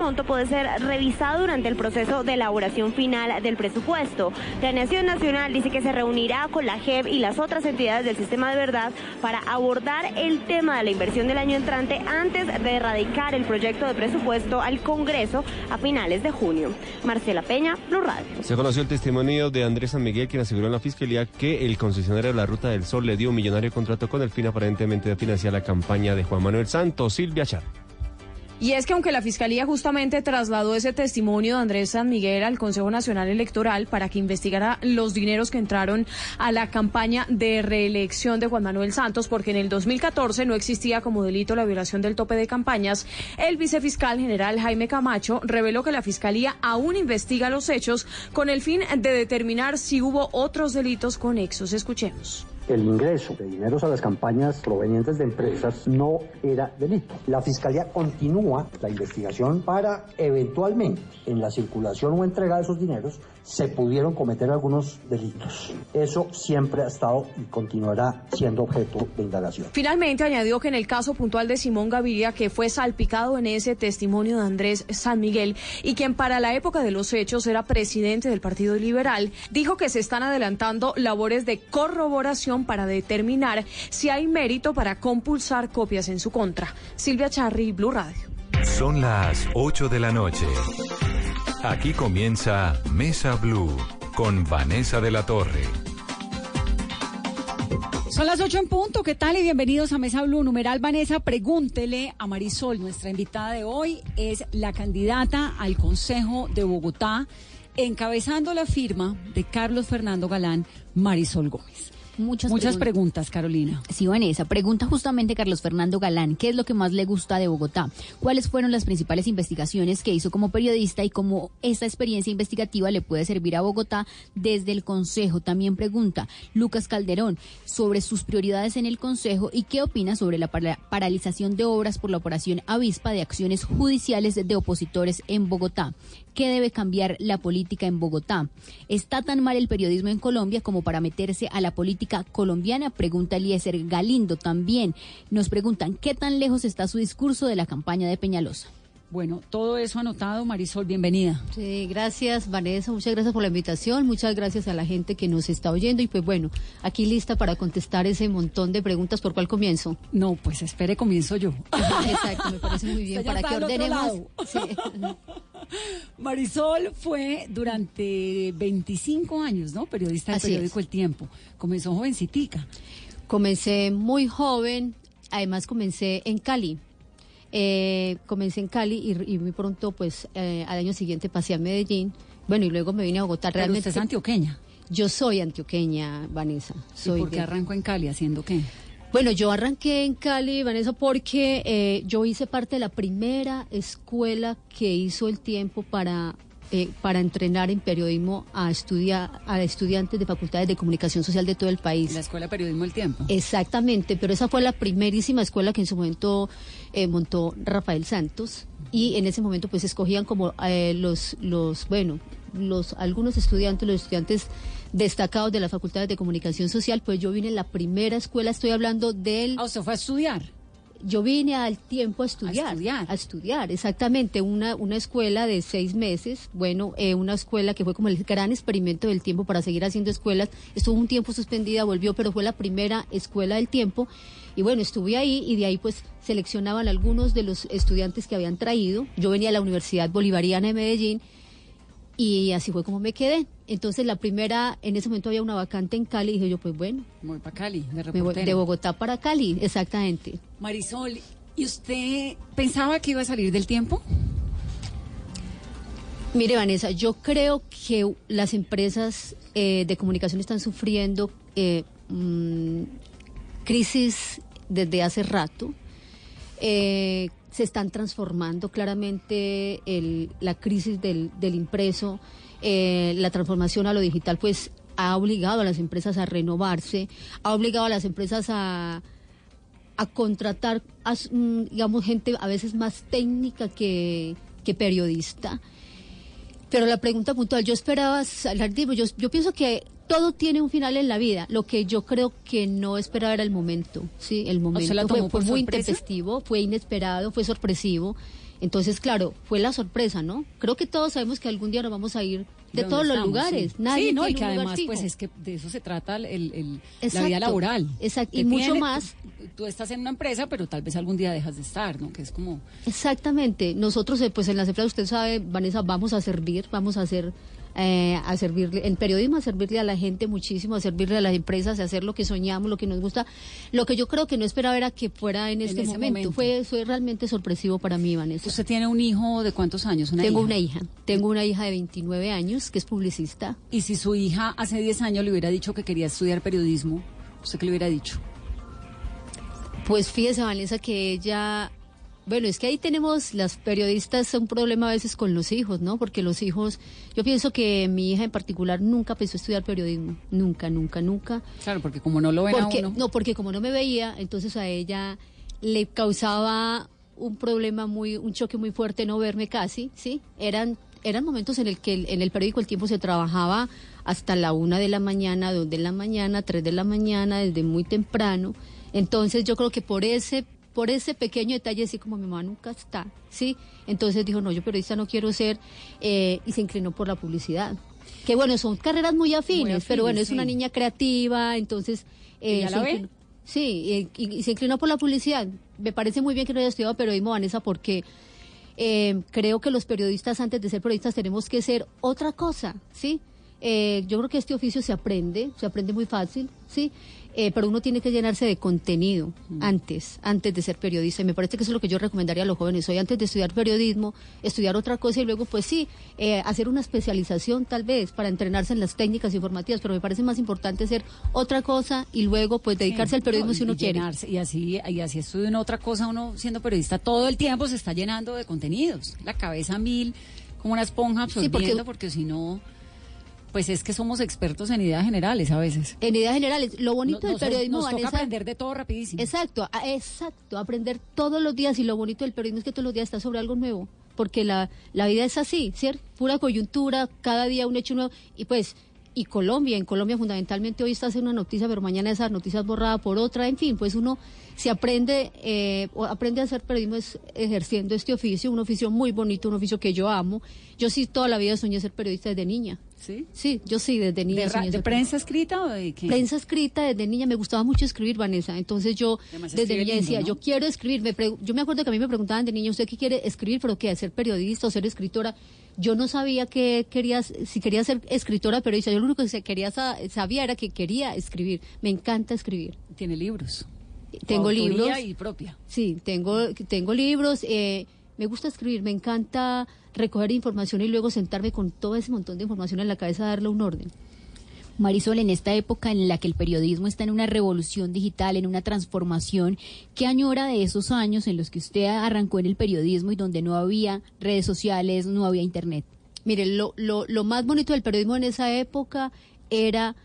monto puede ser revisado durante el proceso de elaboración final del presupuesto. Planeación Nacional dice que se reunirá con la JEP y las otras entidades del sistema de verdad para abordar el tema de la inversión del año entrante antes de erradicar el proyecto de presupuesto al Congreso a finales de junio. Marcela Peña, Blue Radio. Se conoció el testimonio de Andrés San Miguel, quien aseguró en la Fiscalía que el concesionario de la Ruta del Sol le dio un millonario contrato con el fin aparentemente de financiar la campaña de Juan Manuel Santos. Silvia Char. Y es que aunque la Fiscalía justamente trasladó ese testimonio de Andrés San Miguel al Consejo Nacional Electoral para que investigara los dineros que entraron a la campaña de reelección de Juan Manuel Santos, porque en el 2014 no existía como delito la violación del tope de campañas, el vicefiscal general Jaime Camacho reveló que la Fiscalía aún investiga los hechos con el fin de determinar si hubo otros delitos conexos. Escuchemos el ingreso de dineros a las campañas provenientes de empresas no era delito. La Fiscalía continúa la investigación para eventualmente en la circulación o entrega de esos dineros se pudieron cometer algunos delitos. Eso siempre ha estado y continuará siendo objeto de indagación. Finalmente añadió que en el caso puntual de Simón Gaviria, que fue salpicado en ese testimonio de Andrés San Miguel y quien para la época de los hechos era presidente del Partido Liberal, dijo que se están adelantando labores de corroboración para determinar si hay mérito para compulsar copias en su contra. Silvia Charri, Blue Radio. Son las 8 de la noche. Aquí comienza Mesa Blue con Vanessa de la Torre. Son las 8 en punto, ¿qué tal? Y bienvenidos a Mesa Blue. Numeral Vanessa, pregúntele a Marisol, nuestra invitada de hoy es la candidata al Consejo de Bogotá, encabezando la firma de Carlos Fernando Galán, Marisol Gómez. Muchas, Muchas preguntas. Carolina. Sí, Vanessa. Pregunta justamente Carlos Fernando Galán, ¿qué es lo que más le gusta de Bogotá? ¿Cuáles fueron las principales investigaciones que hizo como periodista y cómo esta experiencia investigativa le puede servir a Bogotá desde el Consejo? También pregunta Lucas Calderón sobre sus prioridades en el Consejo y qué opina sobre la paralización de obras por la operación Avispa de acciones judiciales de opositores en Bogotá. ¿Qué debe cambiar la política en Bogotá? ¿Está tan mal el periodismo en Colombia como para meterse a la política colombiana? Pregunta Eliezer Galindo también. Nos preguntan, ¿qué tan lejos está su discurso de la campaña de Peñalosa? Bueno, todo eso anotado, Marisol, bienvenida. Sí, gracias, Vanessa, muchas gracias por la invitación, muchas gracias a la gente que nos está oyendo y pues bueno, aquí lista para contestar ese montón de preguntas, ¿por cuál comienzo? No, pues espere, comienzo yo. Exacto, me parece muy bien, para que ordenemos. Marisol fue durante 25 años, ¿no? Periodista del periódico El Tiempo. Comenzó jovencitica. Comencé muy joven, además comencé en Cali eh, comencé en Cali y, muy pronto, pues, eh, al año siguiente pasé a Medellín. Bueno, y luego me vine a Bogotá. Realmente usted es antioqueña. Yo soy antioqueña, Vanessa. Soy ¿Y por qué arrancó en Cali? ¿Haciendo qué? Bueno, yo arranqué en Cali, Vanessa, porque eh, yo hice parte de la primera escuela que hizo el tiempo para eh, para entrenar en periodismo a, estudiar, a estudiantes de facultades de comunicación social de todo el país. La Escuela de Periodismo del Tiempo. Exactamente, pero esa fue la primerísima escuela que en su momento eh, montó Rafael Santos y en ese momento pues escogían como eh, los, los, bueno, los algunos estudiantes, los estudiantes destacados de las facultades de comunicación social, pues yo vine en la primera escuela, estoy hablando del... Ah, ¿usted fue a estudiar? Yo vine al tiempo a estudiar, a estudiar, exactamente, una, una escuela de seis meses, bueno, eh, una escuela que fue como el gran experimento del tiempo para seguir haciendo escuelas, estuvo un tiempo suspendida, volvió, pero fue la primera escuela del tiempo, y bueno, estuve ahí y de ahí pues seleccionaban algunos de los estudiantes que habían traído, yo venía a la Universidad Bolivariana de Medellín, y así fue como me quedé. Entonces la primera, en ese momento había una vacante en Cali y dije yo, pues bueno. Voy para Cali, de De Bogotá para Cali, exactamente. Marisol, ¿y usted pensaba que iba a salir del tiempo? Mire, Vanessa, yo creo que las empresas eh, de comunicación están sufriendo eh, mm, crisis desde hace rato. Eh, se están transformando claramente la crisis del, impreso, eh, la transformación a lo digital, pues ha obligado a las empresas a renovarse, ha obligado a las empresas a, a contratar, mm, digamos, gente a veces más técnica que, que periodista. Pero la pregunta puntual, yo esperaba salir, yo, yo pienso que todo tiene un final en la vida. Lo que yo creo que no esperaba era el momento. Sí, el momento fue, muy intempestivo, fue inesperado, fue sorpresivo. Entonces, claro, fue la sorpresa, ¿no? Creo que todos sabemos que algún día nos vamos a ir de ¿De todos los lugares. Sí. Nadie Sí, no, y que un además, pues es que de eso se trata el, el- el- la Exacto, vida laboral. exacto, y mucho más. Tú, estás en una empresa, pero tal vez algún día dejas de estar, ¿no? Que es como. Exactamente. Nosotros, eh, pues en las empresas, usted sabe, Vanessa, vamos a servir, vamos a hacer, eh, a servirle, en periodismo a servirle a la gente muchísimo, a servirle a las empresas, a hacer lo que soñamos, lo que nos gusta. Lo que yo creo que no esperaba era que fuera en este momento. momento. Fue, fue realmente sorpresivo para mí, Vanessa. ¿Usted tiene un hijo de cuántos años? Una Tengo hija? una hija. Tengo una hija de 29 años que es publicista. Y si su hija hace 10 años le hubiera dicho que quería estudiar periodismo, ¿usted qué le hubiera dicho? Pues fíjese, Vanessa, que ella... Bueno, es que ahí tenemos, las periodistas, un problema a veces con los hijos, ¿no? Porque los hijos, yo pienso que mi hija en particular nunca pensó estudiar periodismo, nunca, nunca, nunca. Claro, porque como no lo ven Porque, a uno. no, porque como no me veía, entonces a ella le causaba un problema muy, un choque muy fuerte no verme casi, ¿sí? Eran, eran momentos en el que el- en el periódico El Tiempo se trabajaba hasta la una de la mañana, dos de la mañana, tres de la mañana, desde muy temprano. Entonces yo creo que por ese, por ese pequeño detalle, así como mi mamá nunca está, ¿sí? Entonces dijo, no, yo periodista no quiero ser, eh, y se inclinó por la publicidad. Que bueno, son carreras muy afines, afines, pero bueno, es una niña creativa, entonces... ¿Ella se la ve? inclinó- Sí, eh, y, y se inclinó por la publicidad. Me parece muy bien que no haya estudiado periodismo, Vanessa, porque eh, creo que los periodistas, antes de ser periodistas, tenemos que ser otra cosa, ¿sí? Eh, yo creo que este oficio se aprende, se aprende muy fácil, ¿sí? Eh, pero uno tiene que llenarse de contenido antes, antes de ser periodista. Y me parece que eso es lo que yo recomendaría a los jóvenes hoy, antes de estudiar periodismo, estudiar otra cosa y luego, pues sí, eh, hacer una especialización tal vez para entrenarse en las técnicas informativas, pero me parece más importante hacer otra cosa y luego, pues, dedicarse Sí, al periodismo no, si uno y quiere. llenarse, Y así, y así estudia en otra cosa, uno siendo periodista todo el tiempo se está llenando de contenidos. La cabeza mil, como una esponja Sí, porque- absorbiendo, porque, si no, pues es que somos expertos en ideas generales a veces. En ideas generales, lo bonito No- del periodismo, nos toca Vanessa, aprender de todo rapidísimo. Exacto, exacto, aprender todos los días y lo bonito del periodismo es que todos los días está sobre algo nuevo, porque la, la vida es así, ¿cierto? Pura coyuntura, cada día un hecho nuevo y pues y Colombia, en Colombia fundamentalmente hoy está haciendo una noticia, pero mañana esa noticia es borrada por otra, en fin, pues uno se aprende eh, o aprende a hacer periodismo es ejerciendo este oficio, un oficio muy bonito, un oficio que yo amo. Yo sí toda la vida soñé ser periodista desde niña. ¿Sí? Sí, yo sí desde niña ¿De, soñé de ser prensa escrita o de qué? prensa escrita desde niña me gustaba mucho escribir Vanessa entonces yo Además, desde niña lindo, decía ¿no? yo quiero escribir me pregu- yo me acuerdo que a mí me preguntaban de niña usted qué quiere escribir pero qué ser periodista o ser escritora yo no sabía que quería si quería ser escritora periodista yo lo único que se- quería sa- sabía era que quería escribir me encanta escribir Tiene libros. Tengo Autoría libros y propia. sí tengo tengo libros eh, me gusta escribir me encanta recoger información y luego sentarme con todo ese montón de información en la cabeza darle un orden Marisol, en esta época en la que el periodismo está en una revolución digital, en una transformación, ¿qué añora de esos años en los que usted arrancó en el periodismo y donde no había redes sociales, no había internet? Mire, lo, lo, lo más bonito del periodismo en esa época era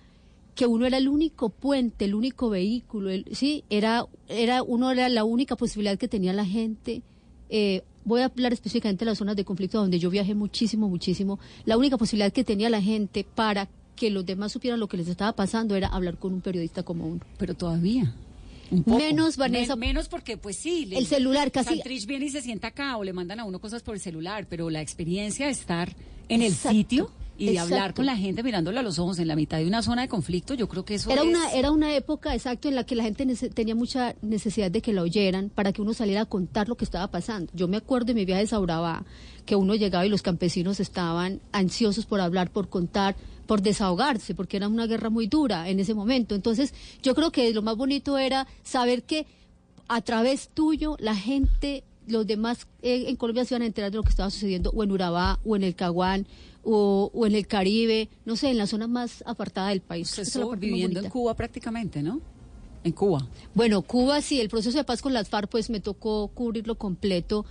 que uno era el único puente, el único vehículo, el- sí, era, era, uno era la única posibilidad que tenía la gente. eh, voy a hablar específicamente de las zonas de conflicto donde yo viajé muchísimo, muchísimo. La única posibilidad que tenía la gente para que los demás supieran lo que les estaba pasando era hablar con un periodista como uno. Pero todavía. Un poco. Menos, Vanessa. Men- menos porque, pues sí. le- El celular casi- Santrich viene y se sienta acá o le mandan a uno cosas por el celular, pero la experiencia de estar en el sitio y de hablar con la gente mirándole a los ojos en la mitad de una zona de conflicto, yo creo que eso Era es... una, era una época, exacto, en la que la gente tenía mucha necesidad de que la oyeran para que uno saliera a contar lo que estaba pasando. Yo me acuerdo de mi viaje de Saurabá, que uno llegaba y los campesinos estaban ansiosos por hablar, por contar, por desahogarse, porque era una guerra muy dura en ese momento. Entonces, yo creo que lo más bonito era saber que a través tuyo la gente, los demás eh, en Colombia se iban a enterar de lo que estaba sucediendo o en Urabá o en el Caguán o, o en el Caribe, no sé, en la zona más apartada del país. Usted es estuvo más viviendo en. Cuba prácticamente, ¿no? En Cuba. Bueno, Cuba sí, el proceso de paz con las FARC pues me tocó cubrirlo completo.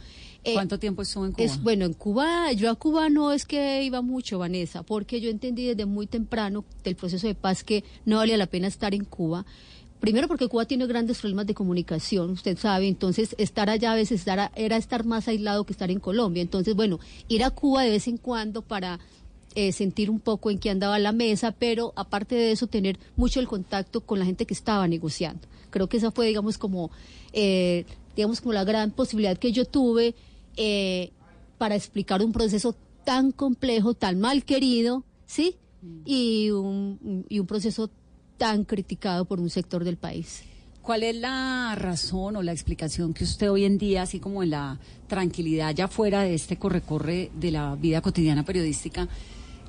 Eh, ¿Cuánto tiempo estuvo en Cuba? Es, bueno, en Cuba, yo a Cuba no es que iba mucho, Vanessa, porque yo entendí desde muy temprano del proceso de paz que no valía la pena estar en Cuba. Primero porque Cuba tiene grandes problemas de comunicación, usted sabe, entonces estar allá a veces estar a- era estar más aislado que estar en Colombia. Entonces, bueno, ir a Cuba de vez en cuando para eh, sentir un poco en qué andaba la mesa, pero aparte de eso, tener mucho el contacto con la gente que estaba negociando. Creo que esa fue, digamos, como, eh, digamos, como la gran posibilidad que yo tuve eh, para explicar un proceso tan complejo, tan mal querido, ¿sí? Y un, y un proceso tan criticado por un sector del país. ¿Cuál es la razón o la explicación que usted hoy en día, así como en la tranquilidad ya fuera de este corre-corre de la vida cotidiana periodística,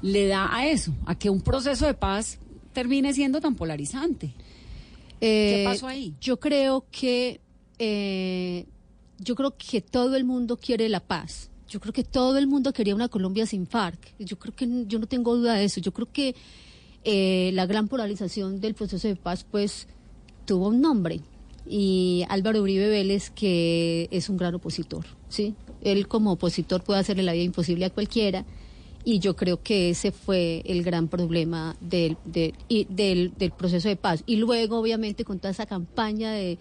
le da a eso, a que un proceso de paz termine siendo tan polarizante? ¿Qué Eh, pasó ahí? Yo creo que eh, yo creo que todo el mundo quiere la paz. Yo creo que todo el mundo quería una Colombia sin FARC. Yo creo que yo no tengo duda de eso. Yo creo que eh, la gran polarización del proceso de paz, pues, tuvo un nombre. Y Álvaro Uribe Vélez, que es un gran opositor, ¿sí? Él como opositor puede hacerle la vida imposible a cualquiera. Y yo creo que ese fue el gran problema del, proceso de paz. Y luego, obviamente, con toda esa campaña de,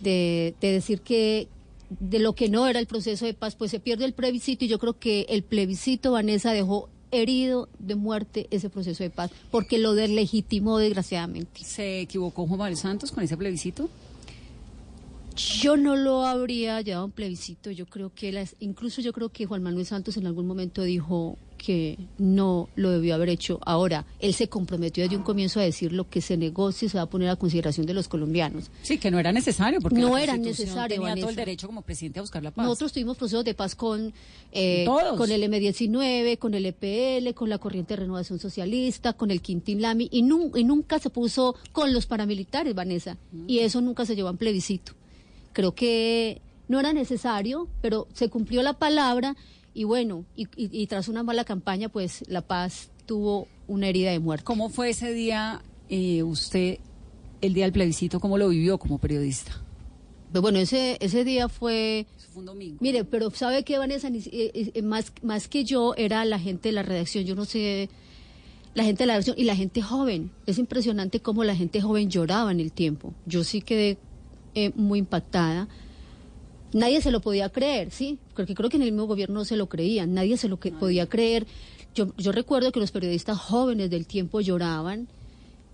de, de decir que de lo que no era el proceso de paz, pues se pierde el plebiscito. Y yo creo que el plebiscito, Vanessa, dejó herido de muerte ese proceso de paz, porque lo deslegitimó desgraciadamente. ¿Se equivocó Juan Manuel Santos con ese plebiscito? Yo no lo habría llevado a un plebiscito. Yo creo que, las, incluso yo creo que Juan Manuel Santos en algún momento dijo que no lo debió haber hecho. Ahora, él se comprometió desde un comienzo a decir lo que se negocie se va a poner a consideración de los colombianos. Sí, que no era necesario, porque No la era necesario, tenía todo el Vanessa. derecho como presidente a buscar la paz. Nosotros tuvimos procesos de paz con, eh, con el M19, con el EPL, con la Corriente de Renovación Socialista, con el Quintín Lami, y, nun- y nunca se puso con los paramilitares, Vanessa, y eso nunca se llevó a un plebiscito. Creo que no era necesario, pero se cumplió la palabra, y bueno, y, y- y tras una mala campaña, pues la paz tuvo una herida de muerte. ¿Cómo fue ese día eh, usted, el día del plebiscito, cómo lo vivió como periodista? Pero bueno, ese, ese día fue... Fue un domingo. Mire, pero ¿sabe qué, Vanessa? Si- eh, eh, más, más que yo, era la gente de la redacción. Yo no sé, la gente de la redacción y la gente joven. Es impresionante cómo la gente joven lloraba en el tiempo. Yo sí quedé eh, muy impactada. Nadie se lo podía creer, ¿sí? Porque creo que en el mismo gobierno no se lo creían. Nadie se lo que podía creer. Yo, yo recuerdo que los periodistas jóvenes del tiempo lloraban.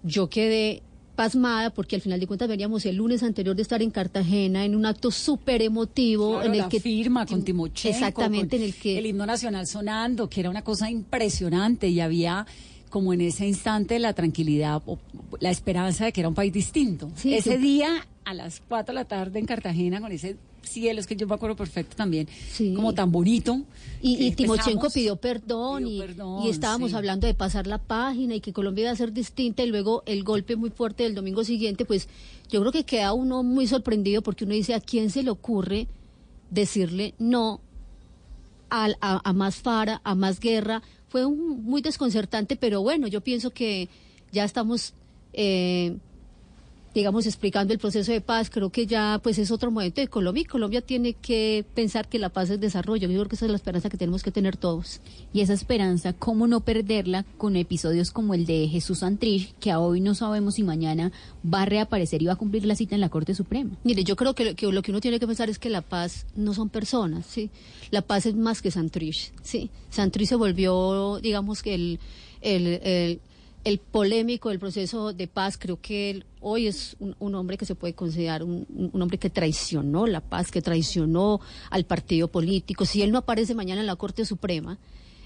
Yo quedé pasmada porque al final de cuentas veníamos el lunes anterior de estar en Cartagena en un acto súper emotivo Claro, en el la que firma con Timochenko, exactamente con en el que el himno nacional sonando, que era una cosa impresionante y había como en ese instante la tranquilidad, o la esperanza de que era un país distinto. Sí, ese sí. día a las 4 de la tarde en Cartagena con ese cielo, es que yo me acuerdo perfecto también, Sí. como tan bonito. Y, y Timochenko pidió perdón, pidió y, perdón, y estábamos sí. hablando de pasar la página y que Colombia iba a ser distinta y luego el golpe muy fuerte del domingo siguiente, pues yo creo que queda uno muy sorprendido porque uno dice, ¿a quién se le ocurre decirle no al- a, a más fara, a más guerra? Fue un- muy desconcertante, pero bueno, yo pienso que ya estamos... eh, digamos, explicando el proceso de paz, creo que ya pues es otro momento de Colombia y Colombia tiene que pensar que la paz es desarrollo. Yo creo que esa es la esperanza que tenemos que tener todos. Y esa esperanza, ¿cómo no perderla con episodios como el de Jesús Santrich, que a hoy no sabemos si mañana va a reaparecer y va a cumplir la cita en la Corte Suprema? Mire, yo creo que, lo- que lo que uno tiene que pensar es que la paz no son personas, ¿sí? La paz es más que Santrich, ¿sí? Santrich se volvió, digamos, que el, el, el, el polémico del proceso de paz. Creo que él hoy es un, un hombre que se puede considerar un, hombre que traicionó la paz, que traicionó al partido político. Si él no aparece mañana en la Corte Suprema,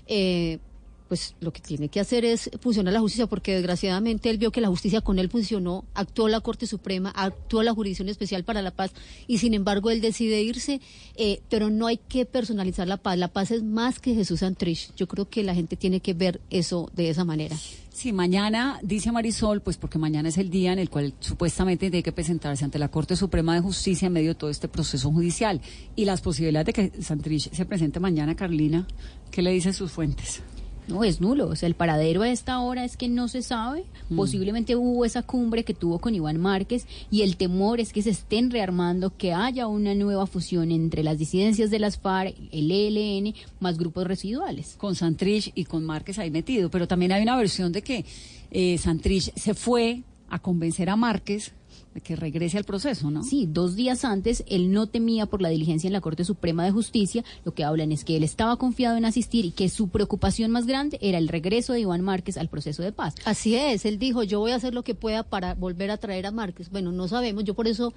eh, pues lo que tiene que hacer es funcionar la justicia, porque desgraciadamente él vio que la justicia con él funcionó, actuó la Corte Suprema, actuó la Jurisdicción Especial para la Paz, y sin embargo él decide irse, eh, pero no hay que personalizar la paz, la paz es más que Jesús Santrich, yo creo que la gente tiene que ver eso de esa manera. Sí, mañana, dice Marisol, pues porque mañana es el día en el cual supuestamente tiene que presentarse ante la Corte Suprema de Justicia en medio de todo este proceso judicial. Y las posibilidades de que Santrich se presente mañana, Carlina, ¿qué le dicen sus fuentes? No, es nulo. O sea, el paradero a esta hora es que no se sabe. Posiblemente hubo esa cumbre que tuvo con Iván Márquez y el temor es que se estén rearmando, que haya una nueva fusión entre las disidencias de las FARC, el ELN, más grupos residuales. Con Santrich y con Márquez ahí metido. Pero también hay una versión de que eh, Santrich se fue a convencer a Márquez que regrese al proceso, ¿no? Sí, dos días antes él no temía por la diligencia en la Corte Suprema de Justicia. Lo que hablan es que él estaba confiado en asistir y que su preocupación más grande era el regreso de Iván Márquez al proceso de paz. Así es, él dijo, yo voy a hacer lo que pueda para volver a traer a Márquez. Bueno, no sabemos, yo por eso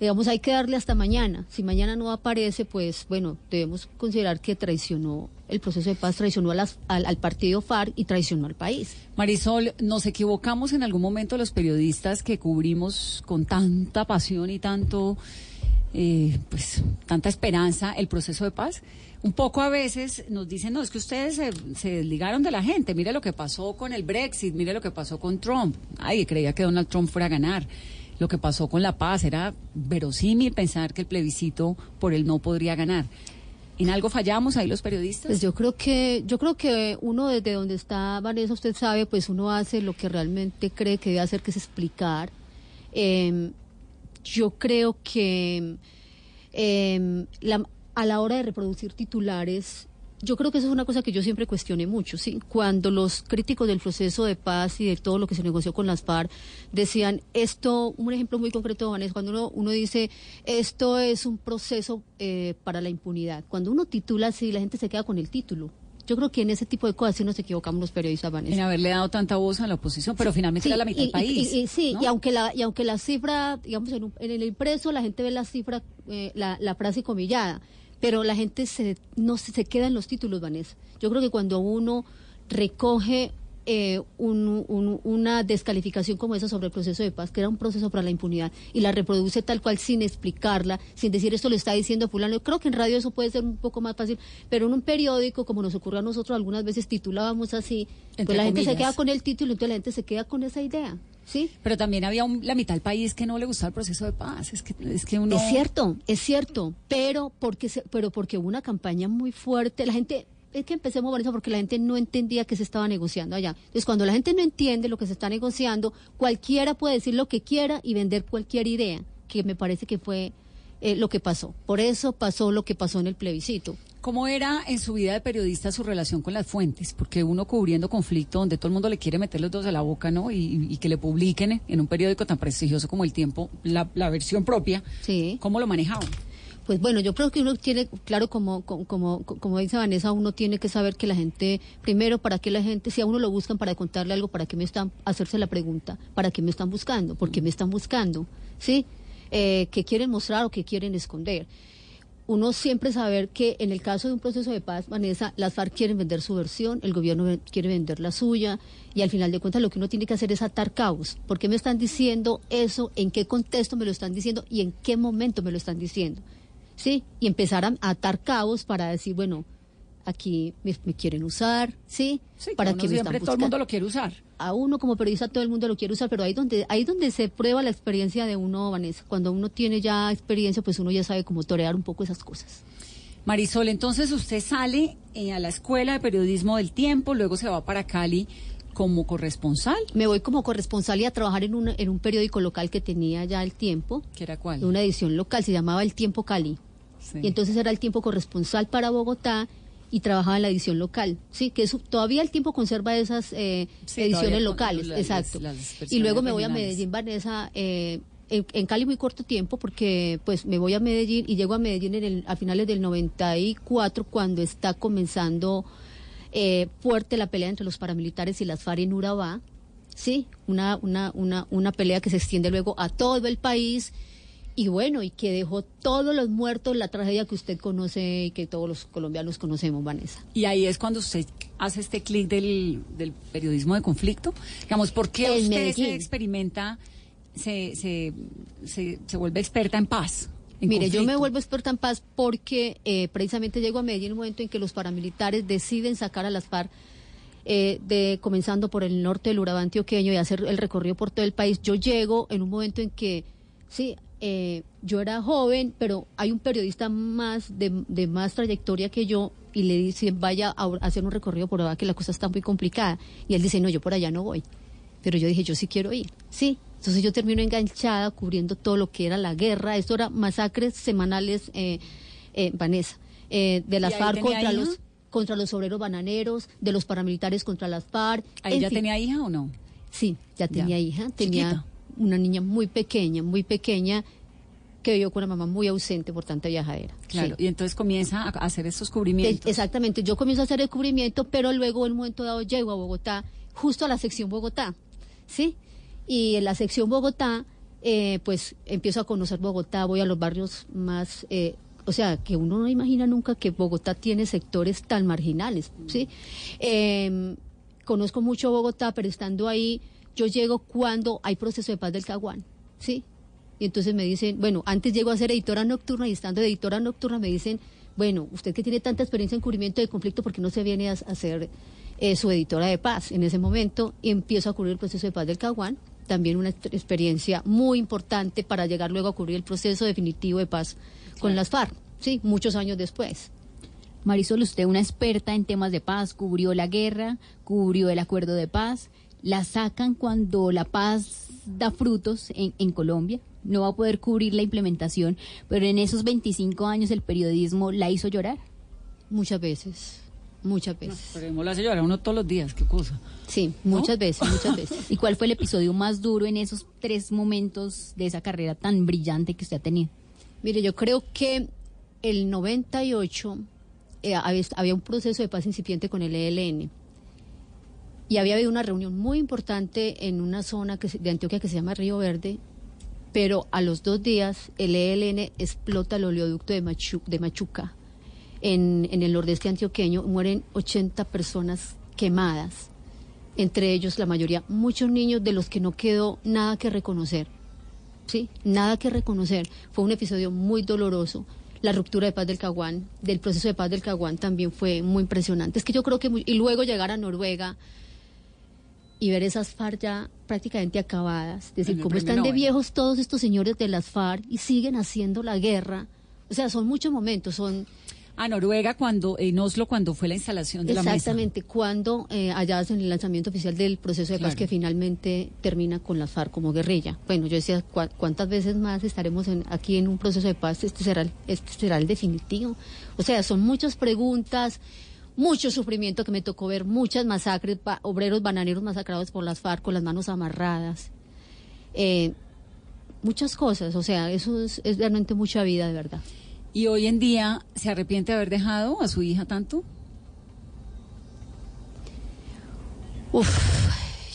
digamos, hay que darle hasta mañana. Si mañana no aparece, pues bueno, debemos considerar que traicionó el proceso de paz, traicionó a al, partido FARC y traicionó al país. Marisol, ¿nos equivocamos en algún momento los periodistas que cubrimos con tanta pasión y tanto, eh, pues, tanta esperanza el proceso de paz? Un poco a veces nos dicen, no, es que ustedes se, se desligaron de la gente. Mire lo que pasó con el Brexit, mire lo que pasó con Trump. Ay, creía que Donald Trump fuera a ganar. Lo que pasó con la paz era verosímil pensar que el plebiscito por el no podría ganar. ¿En algo fallamos ahí los periodistas? Pues yo creo que, yo creo que uno desde donde está Vanessa, usted sabe, pues uno hace lo que realmente cree que debe hacer, que es explicar. Eh, yo creo que eh, a la hora de reproducir titulares, yo creo que eso es una cosa que yo siempre cuestioné mucho, ¿sí? Cuando los críticos del proceso de paz y de todo lo que se negoció con las FARC decían esto, un ejemplo muy concreto, Vanessa, cuando uno, uno dice esto es un proceso eh, para la impunidad, cuando uno titula así, la gente se queda con el título. Yo creo que en ese tipo de cosas sí nos equivocamos los periodistas, Vanessa. En haberle dado tanta voz a la oposición, pero finalmente Sí, era la mitad y- del país. y- y- sí, ¿no? y aunque la y aunque la cifra, digamos, en, un- en el impreso la gente ve la cifra, eh, la, la frase comillada, pero la gente se no se, se queda en los títulos, Vanessa. Yo creo que cuando uno recoge eh, un- un- una descalificación como esa sobre el proceso de paz, que era un proceso para la impunidad, y la reproduce tal cual sin explicarla, sin decir esto lo está diciendo fulano. Creo que en radio eso puede ser un poco más fácil, pero en un periódico, como nos ocurrió a nosotros algunas veces, titulábamos así, Entre pues la gente se queda con el título, entonces la gente se queda con esa idea. ¿Sí? Pero también había un- la mitad del país que no le gustaba el proceso de paz. Es que, es que uno... Es cierto, es cierto, pero porque se- pero porque hubo una campaña muy fuerte, la gente es que empecemos por eso porque la gente no entendía que se estaba negociando allá. Entonces, cuando la gente no entiende lo que se está negociando, cualquiera puede decir lo que quiera y vender cualquier idea, que me parece que fue eh, lo que pasó. Por eso pasó lo que pasó en el plebiscito. ¿Cómo era en su vida de periodista su relación con las fuentes? Porque uno cubriendo conflicto donde todo el mundo le quiere meter los dos a la boca, ¿no? Y, y que le publiquen en un periódico tan prestigioso como El Tiempo la, la versión propia. Sí. ¿Cómo lo manejaban? Pues bueno, yo creo que uno tiene, claro, como, como, como, como dice Vanessa, uno tiene que saber que la gente, primero, para qué la gente, si a uno lo buscan para contarle algo, para qué me están, hacerse la pregunta, para qué me están buscando, por qué me están buscando, ¿sí? Eh, ¿Qué quieren mostrar o qué quieren esconder? Uno siempre saber que en el caso de un proceso de paz, Vanessa, las FARC quieren vender su versión, el gobierno quiere vender la suya, y al final de cuentas lo que uno tiene que hacer es atar cabos. ¿Por qué me están diciendo eso? ¿En qué contexto me lo están diciendo? ¿Y en qué momento me lo están diciendo? ¿sí? Y empezar a atar cabos para decir, bueno, aquí me, me quieren usar, ¿sí? Sí, para uno que me siempre están todo el mundo lo quiere usar. A uno como periodista todo el mundo lo quiere usar, pero ahí donde ahí donde se prueba la experiencia de uno, Vanessa. Cuando uno tiene ya experiencia, pues uno ya sabe cómo torear un poco esas cosas. Marisol, entonces usted sale eh, a la Escuela de Periodismo del Tiempo, luego se va para Cali como corresponsal, Me voy como corresponsal y a trabajar en, una- en un periódico local que tenía ya el tiempo, que era cuál. una edición local, se llamaba El Tiempo Cali. Sí. Y entonces era el tiempo corresponsal para Bogotá y trabajaba en la edición local. Sí, que eso, todavía el tiempo conserva esas eh, Sí, ediciones locales, las- exacto. las- las y luego me voy a. Medellín, Vanessa, eh, en, en Cali muy corto tiempo porque pues me voy a Medellín y llego a Medellín en el, a finales del 94 cuando está comenzando eh, fuerte la pelea entre los paramilitares y las FARC en Urabá. Sí, una, una, una, una pelea que se extiende luego a todo el país y bueno, y que dejó todos los muertos, la tragedia que usted conoce y que todos los colombianos conocemos, Vanessa. Y ahí es cuando usted hace este clic del, del periodismo de conflicto. Digamos, ¿por qué En usted Medellín. se experimenta, se, se, se, se vuelve experta en paz? Mire, yo me vuelvo experta en paz porque eh, precisamente llego a Medellín en un momento en que los paramilitares deciden sacar a las FARC, eh, de, comenzando por el norte del Urabá antioqueño y hacer el recorrido por todo el país. Yo llego en un momento en que, sí, eh, yo era joven, pero hay un periodista más de, de más trayectoria que yo y le dice, vaya a hacer un recorrido por Urabá, que la cosa está muy complicada. Y él dice, no, yo por allá no voy. Pero yo dije, yo sí quiero ir. Sí. Entonces yo termino enganchada cubriendo todo lo que era la guerra. Esto era masacres semanales, eh, eh, Vanessa, eh, de las FARC contra hija? los contra los obreros bananeros, de los paramilitares contra las FARC. ¿Ahí en ya fin. tenía hija o no? Sí, ya tenía Ya. hija, tenía Chiquita. Una niña muy pequeña, muy pequeña, que vivió con una mamá muy ausente por tanta viajadera. Claro. Sí. Y entonces comienza a hacer estos Eh, cubrimientos. Exactamente, yo comienzo a hacer el cubrimiento, pero luego en un momento dado llego a Bogotá, justo a la sección Bogotá, ¿sí? Y en la sección Bogotá eh, pues empiezo a conocer Bogotá, voy a los barrios más, eh, o sea, que uno no imagina nunca que Bogotá tiene sectores tan marginales, ¿sí? Em, conozco mucho Bogotá, pero estando ahí, yo llego cuando hay proceso de paz del Caguán, ¿sí? Y entonces me dicen, bueno, antes llego a ser editora nocturna y estando de editora nocturna me dicen, bueno, usted que tiene tanta experiencia en cubrimiento de conflicto, ¿por qué no se viene a, a ser eh, su editora de paz? En ese momento empiezo a cubrir el proceso de paz del Caguán, también una ex- experiencia muy importante para llegar luego a cubrir el proceso definitivo de paz con las FARC, sí, muchos años después. Marisol, usted una experta en temas de paz, cubrió la guerra, cubrió el acuerdo de paz, la sacan cuando la paz da frutos en, en Colombia, no va a poder cubrir la implementación, pero en esos 25 años el periodismo la hizo llorar. Muchas veces, muchas veces. Pero no lo hace llorar uno todos los días, qué cosa. Sí, muchas veces, muchas veces. ¿Y cuál fue el episodio más duro en esos tres momentos de esa carrera tan brillante que usted ha tenido? Mire, yo creo que el 98 eh, había, había un proceso de paz incipiente con el ELN. Y había habido una reunión muy importante en una zona que de Antioquia que se llama Río Verde, pero a los dos días el ELN explota el oleoducto de, Machu- de Machuca en, el nordeste antioqueño. Mueren 80 personas quemadas, entre ellos la mayoría, muchos niños de los que no quedó nada que reconocer. Sí, nada que reconocer. Fue un episodio muy doloroso. La ruptura de paz del Caguán, del proceso de paz del Caguán también fue muy impresionante. Es que yo creo que, y luego llegar a Noruega y ver esas FARC ya prácticamente acabadas, En decir, cómo están de viejos todos estos señores de las FARC y siguen haciendo la guerra. O sea, son muchos momentos, son A Noruega cuando, en Oslo, cuando fue la instalación de la mesa. exactamente cuando eh, allá hacen el lanzamiento oficial del proceso de paz que finalmente termina con las FARC como guerrilla. Bueno, yo decía, ¿cuá- ¿cuántas veces más estaremos en- aquí en un proceso de paz? Este será, el- este será el definitivo. O sea, son muchas preguntas, mucho sufrimiento que me tocó ver, muchas masacres, obreros bananeros masacrados por las FARC con las manos amarradas. Eh, muchas cosas, o sea, eso es, es realmente mucha vida, de verdad. Y hoy en día, ¿se arrepiente de haber dejado a su hija tanto? Uf,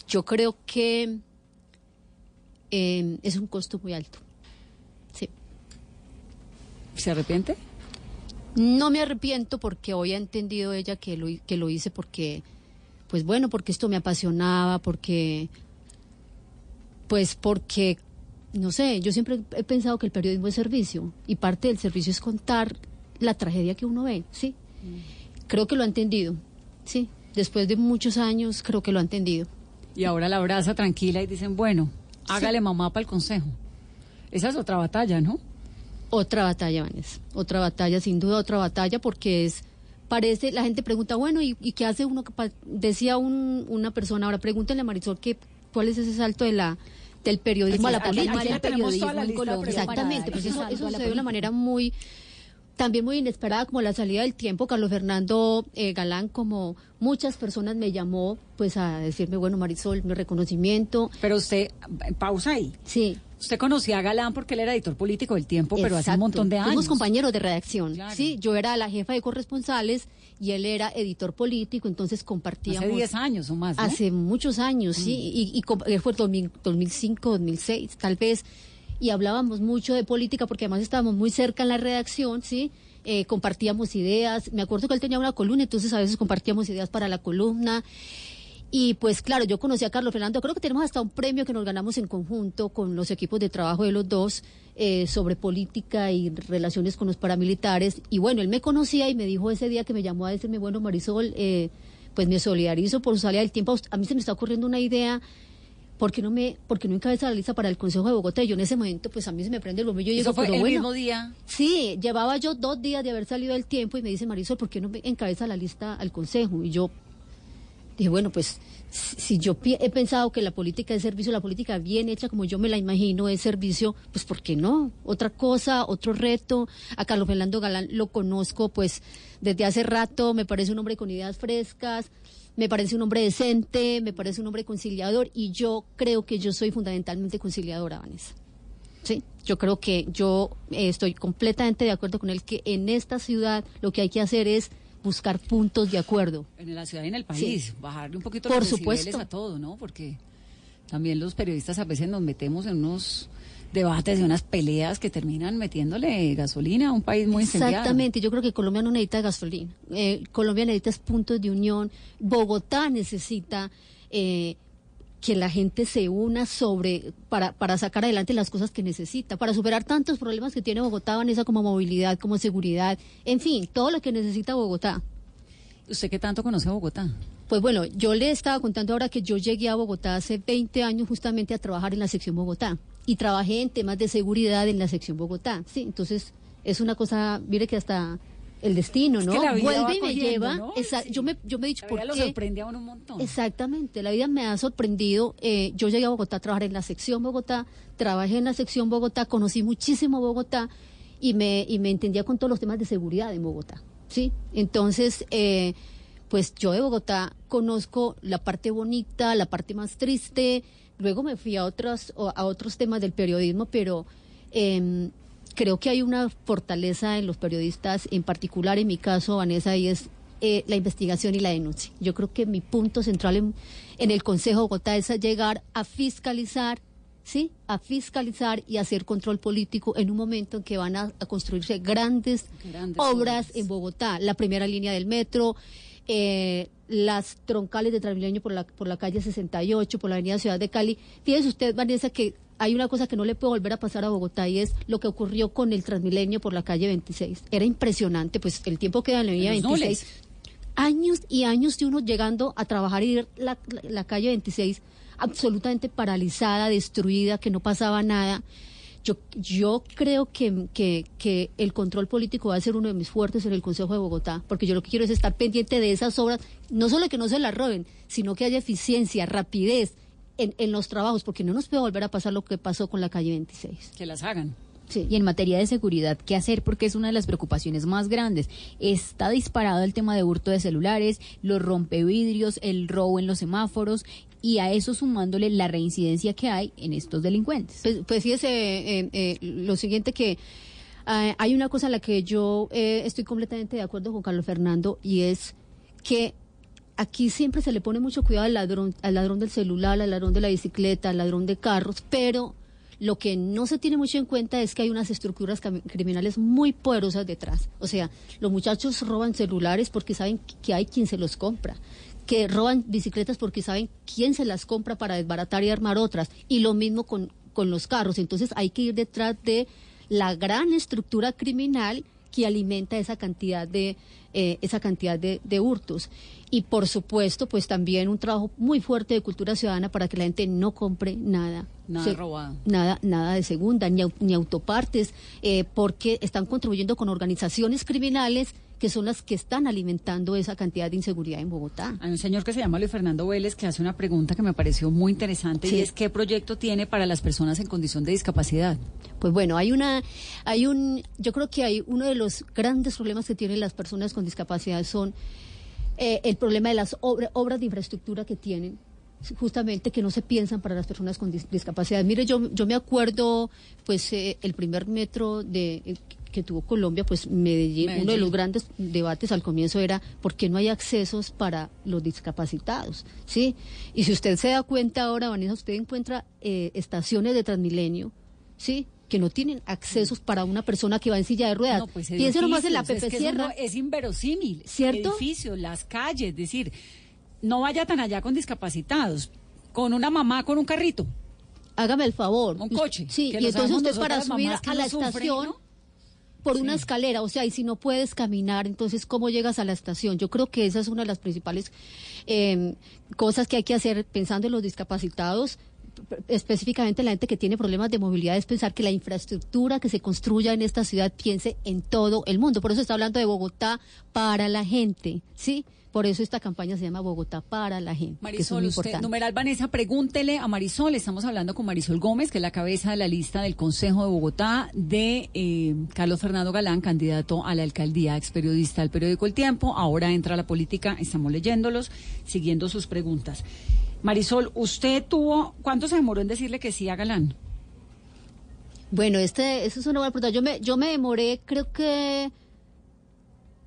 yo creo que eh, es un costo muy alto. Sí. ¿Se arrepiente? No me arrepiento porque hoy ha entendido ella que lo, que lo hice porque, pues bueno, porque esto me apasionaba, porque, pues porque, no sé, yo siempre he pensado que el periodismo es servicio y parte del servicio es contar la tragedia que uno ve, ¿sí? Creo que lo ha entendido, ¿sí? Después de muchos años creo que lo ha entendido. Y ahora la abraza tranquila y dicen, bueno, hágale mamá para el consejo. Esa es otra batalla, ¿no? Otra batalla, Vanessa. Otra batalla, sin duda otra batalla, porque es, parece, la gente pregunta, bueno, ¿y, y qué hace uno? Decía un- una persona, ahora pregúntenle a Marisol que, cuál es ese salto de la del periodismo a la Aquí- política. toda la en Colombia Exactamente, pues eso, eso a de una política. manera muy, también muy inesperada, como la salida del tiempo. Carlos Fernando eh, Galán, como muchas personas me llamó, pues a decirme, bueno, Marisol, mi reconocimiento. Pero usted, pausa ahí. Sí, Usted conocía a Galán porque él era editor político del tiempo, pero hace un montón de años. Fuimos compañeros de redacción, Claro. sí. Yo era la jefa de corresponsales y él era editor político, entonces compartíamos. Hace 10 años o más, ¿no? Mm. Hace muchos años, sí. Y, y com- eh, fue 2000 2005, 2006, tal vez. Y hablábamos mucho de política porque además estábamos muy cerca en la redacción, sí. Eh, compartíamos ideas. Me acuerdo que él tenía una columna, entonces a veces compartíamos ideas para la columna. Y pues claro, yo conocí a Carlos Fernando, creo que tenemos hasta un premio que nos ganamos en conjunto con los equipos de trabajo de los dos eh, sobre política y relaciones con los paramilitares. Y bueno, él me conocía y me dijo ese día que me llamó a decirme, bueno, Marisol, eh, pues me solidarizo por su salida del tiempo. A mí se me está ocurriendo una idea. ¿Por qué no me, por qué no encabeza la lista para el Consejo de Bogotá? Y yo en ese momento, pues a mí se me prende el bombillo y Eso digo, fue pero el bueno, mismo día. Sí, llevaba yo dos días de haber salido del tiempo y me dice Marisol, ¿por qué no me encabeza la lista al Consejo? Y yo dije, bueno, pues si yo he pensado que la política es servicio, la política bien hecha como yo me la imagino es servicio, pues ¿por qué no? Otra cosa, otro reto. A Carlos Fernando Galán lo conozco pues desde hace rato, me parece un hombre con ideas frescas, me parece un hombre decente, me parece un hombre conciliador y yo creo que yo soy fundamentalmente conciliadora, Vanessa. Sí, yo creo que yo eh, estoy completamente de acuerdo con él que en esta ciudad lo que hay que hacer es buscar puntos de acuerdo. En la ciudad y en el país. Bajarle un poquito Por los supuesto. a todo, ¿no? Porque también los periodistas a veces nos metemos en unos debates y unas peleas que terminan metiéndole gasolina a un país muy incendiado. Exactamente, yo creo que Colombia no necesita gasolina. Eh, Colombia necesita puntos de unión. Bogotá necesita eh, que la gente se una sobre para, para sacar adelante las cosas que necesita, para superar tantos problemas que tiene Bogotá, Vanessa, como movilidad, como seguridad, en fin, todo lo que necesita Bogotá. ¿Usted qué tanto conoce a Bogotá? Pues bueno, yo le estaba contando ahora que yo llegué a Bogotá hace 20 años justamente a trabajar en la sección Bogotá y trabajé en temas de seguridad en la sección Bogotá. Sí, entonces es una cosa, mire que hasta el destino, ¿no? Vuelve y me lleva. Yo, me, yo me he dicho, ¿por qué? lo sorprende a uno un montón. Exactamente, la vida me ha sorprendido. Eh, yo llegué a Bogotá a trabajar en la sección Bogotá, trabajé en la sección Bogotá, conocí muchísimo Bogotá y me, y me entendía con todos los temas de seguridad en Bogotá. ¿sí? Entonces, eh, pues yo de Bogotá conozco la parte bonita, la parte más triste. Luego me fui a otros, a otros temas del periodismo, pero eh, creo que hay una fortaleza en los periodistas, en particular en mi caso, Vanessa, y es eh, la investigación y la denuncia. Yo creo que mi punto central en, el Consejo de Bogotá es llegar a fiscalizar, ¿sí? A fiscalizar y hacer control político en un momento en que van a, construirse grandes, obras, en Bogotá. La primera línea del metro, eh, las troncales de Transmilenio por la, por la calle 68, por la avenida Ciudad de Cali. Fíjese usted, Vanessa, que hay una cosa que no le puede volver a pasar a Bogotá y es lo que ocurrió con el Transmilenio por la calle 26. Era impresionante, pues el tiempo queda en la avenida 26. Años y años de uno llegando a trabajar y ver la, la, calle 26 absolutamente paralizada, destruida, que no pasaba nada. Yo, yo creo que, que, que, el control político va a ser uno de mis fuertes en el Consejo de Bogotá, porque yo lo que quiero es estar pendiente de esas obras, no solo que no se las roben, sino que haya eficiencia, rapidez, en, los trabajos, porque no nos puede volver a pasar lo que pasó con la calle 26. Que las hagan. Sí. Y en materia de seguridad, ¿qué hacer? Porque es una de las preocupaciones más grandes. Está disparado el tema de hurto de celulares, los rompevidrios, el robo en los semáforos y a eso sumándole la reincidencia que hay en estos delincuentes. Pues, pues fíjese, eh, eh, lo siguiente que eh, hay una cosa en la que yo estoy completamente de acuerdo con Carlos Fernando y es que aquí siempre se le pone mucho cuidado al ladrón, al ladrón del celular, al ladrón de la bicicleta, al ladrón de carros, pero lo que no se tiene mucho en cuenta es que hay unas estructuras criminales muy poderosas detrás. O sea, los muchachos roban celulares porque saben que hay quien se los compra que roban bicicletas porque saben quién se las compra para desbaratar y armar otras. Y lo mismo con, con los carros. Entonces hay que ir detrás de la gran estructura criminal que alimenta esa cantidad de eh, esa cantidad de, hurtos. Y por supuesto, pues también un trabajo muy fuerte de cultura ciudadana para que la gente no compre nada. Nada robado. Nada, nada de segunda, ni, ni autopartes, eh, porque están contribuyendo con organizaciones criminales que son las que están alimentando esa cantidad de inseguridad en Bogotá. Hay un señor que se llama Luis Fernando Vélez que hace una pregunta que me pareció muy interesante y es qué proyecto tiene para las personas en condición de discapacidad. Pues bueno, hay una, hay un, yo creo que hay uno de los grandes problemas que tienen las personas con discapacidad son eh, el problema de las obras de infraestructura que tienen justamente que no se piensan para las personas con discapacidad. Mire, yo, yo me acuerdo, pues, eh, el primer metro de, que tuvo Colombia, pues Medellín, uno de los grandes debates al comienzo era por qué no hay accesos para los discapacitados, ¿sí? Y si usted se da cuenta ahora, Vanessa, usted encuentra eh, estaciones de Transmilenio, ¿sí? que no tienen accesos para una persona que va en silla de ruedas. No, pues Piense nomás en la Pepe es Sierra. es inverosímil. ¿Cierto? Edificios, las calles, es decir, no vaya tan allá con discapacitados, con una mamá con un carrito. Hágame el favor. Un coche. Sí, y entonces usted para subir a la estación por una escalera, o sea, y si no puedes caminar, entonces, ¿cómo llegas a la estación? Yo creo que esa es una de las principales em, cosas que hay que hacer pensando en los discapacitados, específicamente la gente que tiene problemas de movilidad, es pensar que la infraestructura que se construya en esta ciudad piense en todo el mundo. Por eso está hablando de Bogotá para la gente, ¿sí? Por eso esta campaña se llama Bogotá para la gente. Marisol, usted, numeral Vanessa, pregúntele a Marisol. Estamos hablando con Marisol Gómez, que es la cabeza de la lista del Consejo de Bogotá de eh, Carlos Fernando Galán, candidato a la alcaldía, ex periodista del periódico El Tiempo. Ahora entra a la política, estamos leyéndolos, siguiendo sus preguntas. Marisol, usted tuvo, ¿cuánto se demoró en decirle que sí a Galán? Bueno, este, eso es una buena pregunta. Yo me, yo me demoré, creo que,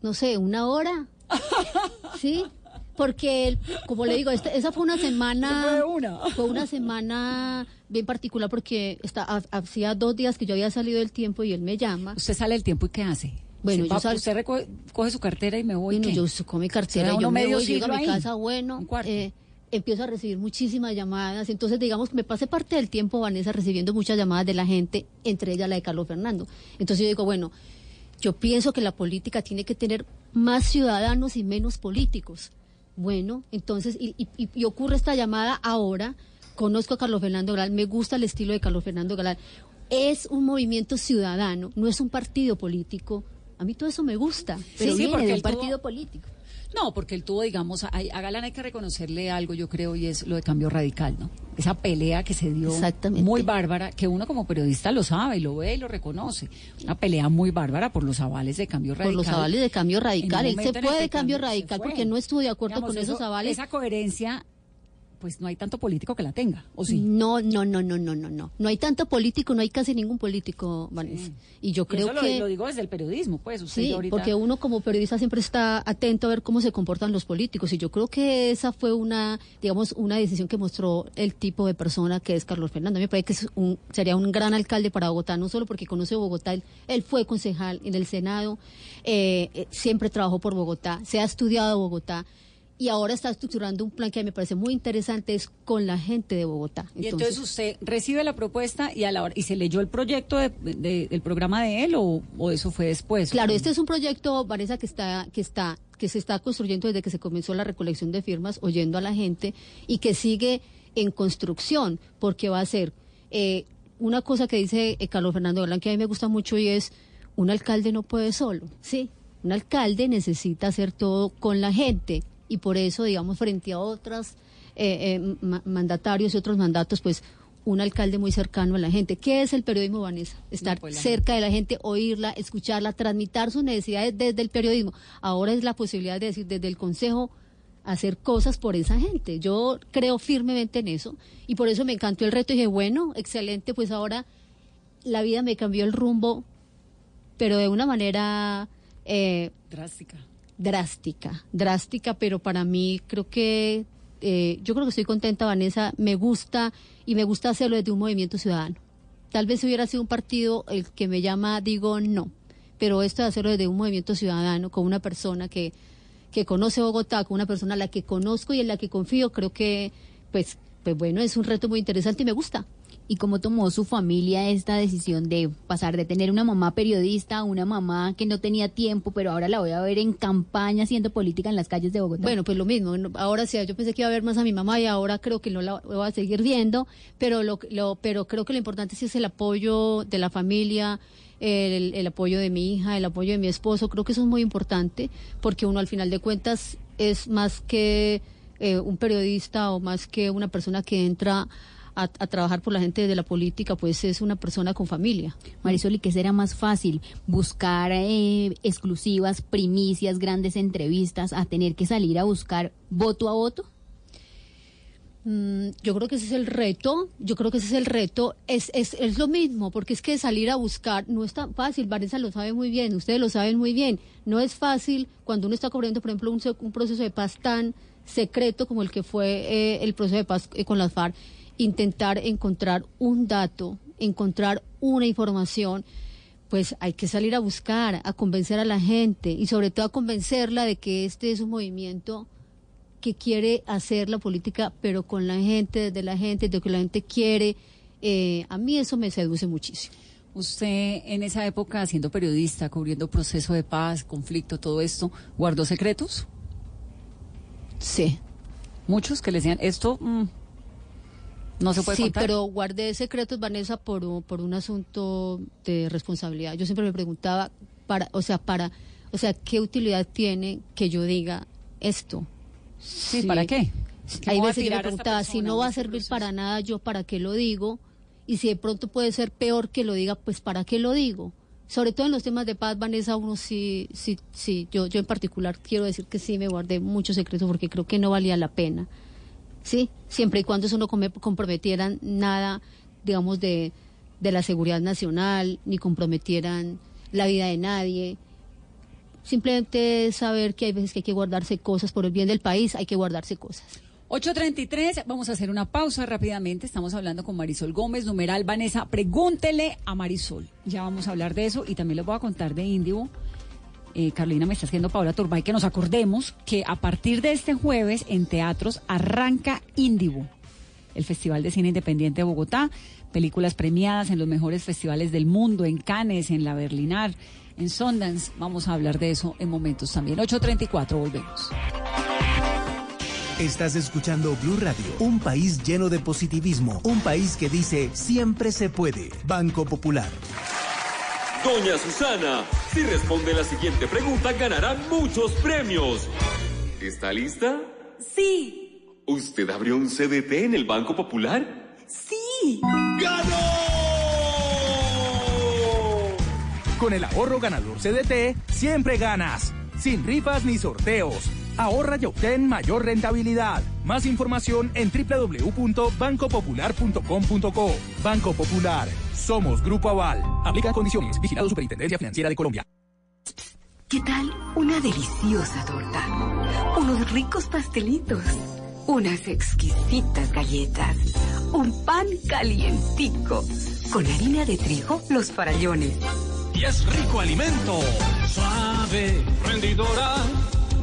no sé, una hora ¿Sí? porque, el- como le digo, este- esa fue una semana... Se fue una. Fue una semana bien particular porque está, ha- hacía dos días que yo había salido del tiempo y él me llama. ¿Usted sale del tiempo y qué hace? Bueno, ¿Se yo sal- Usted recoge- coge su cartera y me voy. Bueno, ¿qué? yo saco mi cartera y yo me voy, llego a mi casa, bueno, eh, empiezo a recibir muchísimas llamadas. Entonces, digamos me pasé parte del tiempo, Vanessa, recibiendo muchas llamadas de la gente, entre ellas la de Carlos Fernando. Entonces yo digo, bueno, yo pienso que la política tiene que tener más ciudadanos y menos políticos. Bueno, entonces, y, y- y- ocurre esta llamada ahora, conozco a Carlos Fernando Galán, me gusta el estilo de Carlos Fernando Galán. Es un movimiento ciudadano, no es un partido político. A mí todo eso me gusta, pero sí, viene porque de un tuvo- partido político. No, porque él tuvo, digamos, a, a Galán hay que reconocerle algo, yo creo, y es lo de cambio radical, ¿no? Esa pelea que se dio muy bárbara, que uno como periodista lo sabe, y lo ve y lo reconoce. Una pelea muy bárbara por los avales de cambio por radical. los avales de cambio radical. Él se fue de cambio radical porque no estuvo de acuerdo Digamos, con esos eso- avales. Esa coherencia, pues no hay tanto político que la tenga, ¿o sí? No, no, no, no, no, no, no. No hay tanto político, no hay casi ningún político, Vanessa. Y yo Y creo eso lo- que... lo, digo desde el periodismo, pues. Usted Sí, ahorita- porque uno como periodista siempre está atento a ver cómo se comportan los políticos y yo creo que esa fue una, digamos, una decisión que mostró el tipo de persona que es Carlos Fernando. A mí Me parece que es un, sería un gran alcalde para Bogotá, no solo porque conoce Bogotá, él, él fue concejal en el Senado, eh, eh, siempre trabajó por Bogotá, se ha estudiado Bogotá y ahora está estructurando un plan que a mí me parece muy interesante, es con la gente de Bogotá. Y entonces usted recibe la propuesta y a la hora, y se leyó el proyecto de- de- del programa de él o, o eso fue después. Claro, este es un proyecto, Vanessa, que está, que está, que se está construyendo desde que se comenzó la recolección de firmas, oyendo a la gente, y que sigue en construcción, porque va a ser eh, una cosa que dice eh, Carlos Fernando Galán, que a mí me gusta mucho, y es un alcalde no puede solo, sí, un alcalde necesita hacer todo con la gente, y por eso, digamos, frente a otros mandatarios y otros mandatos, pues un alcalde muy cercano a la gente. ¿Qué es el periodismo, Vanessa? Estar No, pues, cerca de la gente, oírla, escucharla, transmitir sus necesidades desde el periodismo. Ahora es la posibilidad de decir desde el Consejo hacer cosas por esa gente. Yo creo firmemente en eso y por eso me encantó el reto y dije, bueno, excelente, pues ahora la vida me cambió el rumbo, pero de una manera eh, Drástica. Drástica, drástica, pero para mí creo que eh, yo creo que estoy contenta, Vanessa, me gusta y me gusta hacerlo desde un movimiento ciudadano. Tal vez hubiera sido un partido el que me llama, digo no, pero esto de hacerlo desde un movimiento ciudadano con una persona que, que conoce Bogotá, con una persona a la que conozco y en la que confío, creo que pues, pues bueno, es un reto muy interesante y me gusta. ¿Y cómo tomó su familia esta decisión de pasar de tener una mamá periodista a una mamá que no tenía tiempo, pero ahora la voy a ver en campaña haciendo política en las calles de Bogotá? Bueno, pues lo mismo. Ahora sí, yo pensé que iba a ver más a mi mamá y ahora creo que no la voy a seguir viendo, pero lo, lo- pero creo que lo importante sí es el apoyo de la familia, el, el apoyo de mi hija, el apoyo de mi esposo. Creo que eso es muy importante porque uno al final de cuentas es más que eh, un periodista o más que una persona que entra a, a trabajar por la gente de la política, pues es una persona con familia. Marisol, ¿y qué será más fácil? ¿Buscar eh, exclusivas, primicias, grandes entrevistas, a tener que salir a buscar voto a voto? Mm, yo creo que ese es el reto, yo creo que ese es el reto, es, es, es lo mismo, porque es que salir a buscar no es tan fácil, Vanessa lo sabe muy bien, ustedes lo saben muy bien, no es fácil cuando uno está cubriendo, por ejemplo, un, un proceso de paz tan secreto como el que fue eh, el proceso de paz eh, con las FARC, intentar encontrar un dato, encontrar una información, pues hay que salir a buscar, a convencer a la gente y sobre todo a convencerla de que este es un movimiento que quiere hacer la política, pero con la gente, desde la gente, de lo que la gente quiere. Eh, a mí eso me seduce muchísimo. Usted en esa época, siendo periodista, cubriendo proceso de paz, conflicto, todo esto, ¿guardó secretos? Sí. Muchos que le decían, esto mm, no se puede sí, contar. pero guardé secretos, Vanessa, por, un- por un asunto de responsabilidad. Yo siempre me preguntaba, para, o sea, para, o sea, ¿qué utilidad tiene que yo diga esto? Sí, ¿para qué? ¿Qué Hay veces yo me preguntaba, si no va a este servir proceso? para nada, yo para qué lo digo, y si de pronto puede ser peor que lo diga, pues para qué lo digo. Sobre todo en los temas de paz, Vanessa, uno sí, sí, sí, yo, yo en particular quiero decir que sí me guardé muchos secretos porque creo que no valía la pena. Sí, siempre y cuando eso no comprometieran nada, digamos, de, de la seguridad nacional, ni comprometieran la vida de nadie. simplemente saber que hay veces que hay que guardarse cosas por el bien del país, hay que guardarse cosas. 8.33, vamos a hacer una pausa rápidamente. Estamos hablando con Marisol Gómez, numeral Vanessa. Pregúntele a Marisol. Ya vamos a hablar de eso y también les voy a contar de Indivo. Eh, Carolina me está haciendo Paola Turbay que nos acordemos que a partir de este jueves en teatros arranca Indivo, el Festival de Cine Independiente de Bogotá. Películas premiadas en los mejores festivales del mundo, en Cannes, en la Berlinar, en Sundance. Vamos a hablar de eso en momentos también. 8.34, volvemos. Estás escuchando Blue Radio, un país lleno de positivismo, un país que dice siempre se puede. Banco Popular. Doña Susana, si responde la siguiente pregunta ganará muchos premios. ¿Está lista? Sí. ¿Usted abrió un CDT en el Banco Popular? Sí. ¡Ganó! Con el ahorro ganador CDT, siempre ganas. Sin rifas ni sorteos. Ahorra y obtén mayor rentabilidad. Más información en www.bancopopular.com.co. Banco Popular. Somos Grupo Aval. Aplica condiciones. Vigilado Superintendencia Financiera de Colombia. ¿Qué tal una deliciosa torta? Unos ricos pastelitos. Unas exquisitas galletas. Un pan calientico. Con harina de trigo, los farallones. Y es rico alimento. Suave, rendidora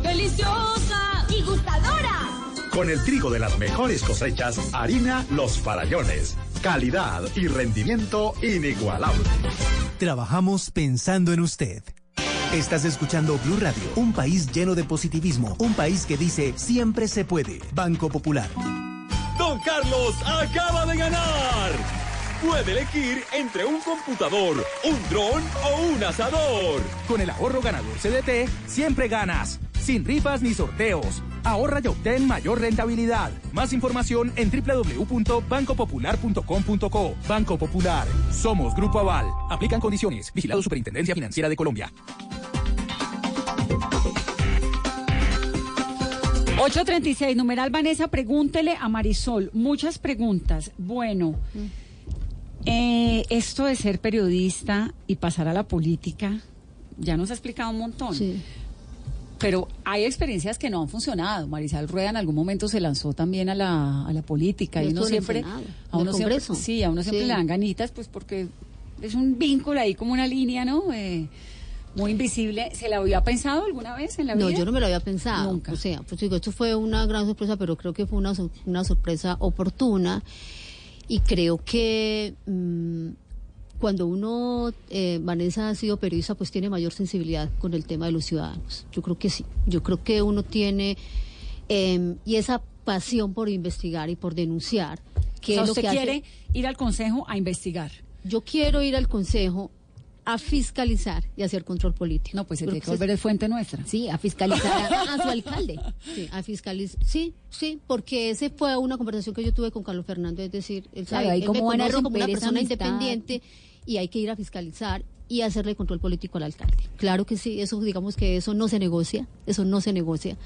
deliciosa y gustadora. Con el trigo de las mejores cosechas, harina Los Farallones. Calidad y rendimiento inigualable. Trabajamos pensando en usted. Estás escuchando Blue Radio, un país lleno de positivismo, un país que dice siempre se puede. Banco Popular. Don Carlos acaba de ganar. Puede elegir entre un computador, un dron o un asador. Con el ahorro ganador CDT, siempre ganas sin rifas ni sorteos. Ahorra y obtén mayor rentabilidad. Más información en www.bancopopular.com.co. Banco Popular. Somos Grupo Aval. Aplican condiciones. Vigilado Superintendencia Financiera de Colombia. 836, numeral Vanessa, pregúntele a Marisol. Muchas preguntas. Bueno, eh, esto de ser periodista y pasar a la política, ya nos ha explicado un montón. Sí. Pero hay experiencias que no han funcionado. Marisal Rueda en algún momento se lanzó también a la, a la política y uno siempre, a uno siempre, sí, a uno siempre le dan ganitas, pues porque es un vínculo ahí como una línea, ¿no? Eh, muy invisible. ¿Se la había pensado alguna vez en la vida? No, yo no me lo había pensado. Nunca. O sea, pues digo, esto fue una gran sorpresa, pero creo que fue una, una sorpresa oportuna. Y creo que mm, cuando uno, eh, Vanessa ha sido periodista, pues tiene mayor sensibilidad con el tema de los ciudadanos. Yo creo que sí. Yo creo que uno tiene, em, y esa pasión por investigar y por denunciar. Que o sea, usted quiere ir al Consejo a investigar. Yo quiero ir al Consejo a fiscalizar y hacer control político. No, pues se tiene que volver el fuente nuestra. Sí, a fiscalizar a, su alcalde. Sí, a fiscalizar. Sí, sí, porque ese fue una conversación que yo tuve con Carlos Fernando, es decir, él sabe, a romper como una persona independiente y hay que ir a fiscalizar y hacerle control político al alcalde. Claro que sí, eso digamos que eso no se negocia, eso no se negocia.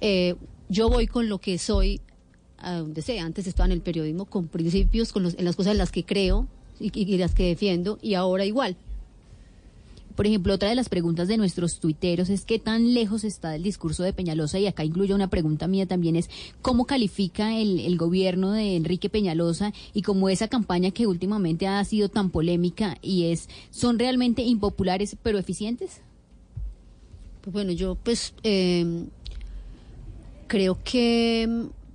Eh, yo voy con lo que soy, a donde sea, antes estaba en el periodismo, con principios, con en las cosas en las que creo y las que defiendo, y ahora igual. Por ejemplo, otra de las preguntas de nuestros tuiteros es qué tan lejos está del discurso de Peñalosa y acá incluye una pregunta mía también es cómo califica el, gobierno de Enrique Peñalosa y cómo esa campaña que últimamente ha sido tan polémica y es, ¿son realmente impopulares pero eficientes? Pues bueno, yo pues em, creo que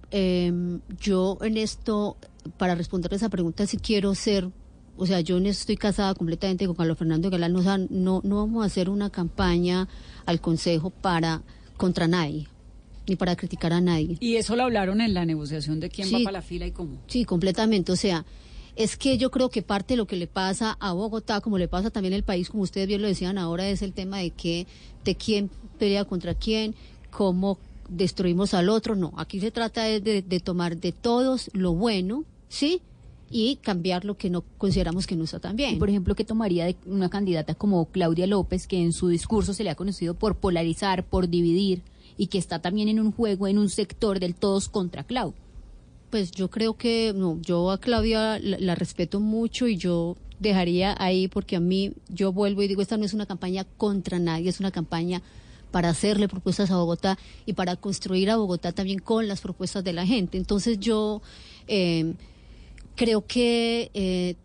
em, yo en esto, para responder esa pregunta, si quiero ser o sea, yo estoy casada completamente con Carlos Fernando Galán, no, no vamos a hacer una campaña al Consejo para contra nadie, ni para criticar a nadie. ¿Y eso lo hablaron en la negociación de quién va para la fila y cómo? Sí, completamente, o sea, es que yo creo que parte de lo que le pasa a Bogotá, como le pasa también al país, como ustedes bien lo decían ahora, es el tema de que, de quién pelea contra quién, cómo destruimos al otro, no, aquí se trata de, de tomar de todos lo bueno, ¿sí?, y cambiar lo que no consideramos que no está tan bien. por ejemplo, ¿qué tomaría de una candidata como Claudia López, que en su discurso se le ha conocido por polarizar, por dividir, y que está también en un juego, en un sector del todos contra Clau? Pues yo creo que, no, yo a Claudia la, respeto mucho y yo dejaría ahí porque a mí yo vuelvo y digo, esta no es una campaña contra nadie, es una campaña para hacerle propuestas a Bogotá y para construir a Bogotá también con las propuestas de la gente. Entonces yo eh, creo que eh,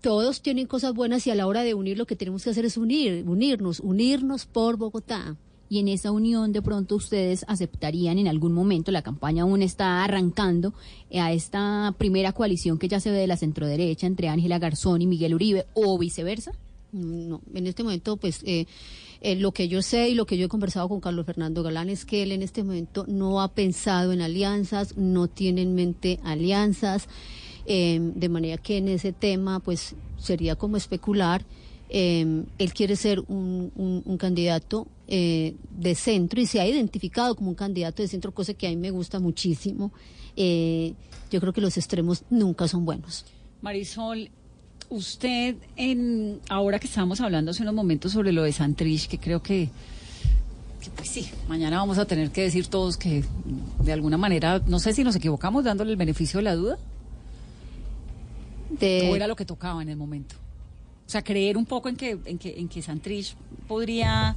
todos tienen cosas buenas y a la hora de unir lo que tenemos que hacer es unir, unirnos, unirnos por Bogotá. Y en esa unión de pronto ustedes aceptarían en algún momento, la campaña aún está arrancando, eh, a esta primera coalición que ya se ve de la centroderecha entre Ángela Garzón y Miguel Uribe o viceversa. No, en este momento, pues eh, eh, lo que yo sé y lo que yo he conversado con Carlos Fernando Galán es que él en este momento no ha pensado en alianzas, no tiene en mente alianzas, eh, de manera que en ese tema, pues sería como especular. Eh, él quiere ser un, un- un candidato eh, de centro y se ha identificado como un candidato de centro, cosa que a mí me gusta muchísimo. Eh, yo creo que los extremos nunca son buenos. Marisol, usted, en ahora que estábamos hablando hace unos momentos sobre lo de Santrich, que creo que, que, pues sí, mañana vamos a tener que decir todos que de alguna manera, no sé si nos equivocamos dándole el beneficio de la duda. De- O era lo que tocaba en el momento. O sea, creer un poco en que, en que, en que Santrich podría,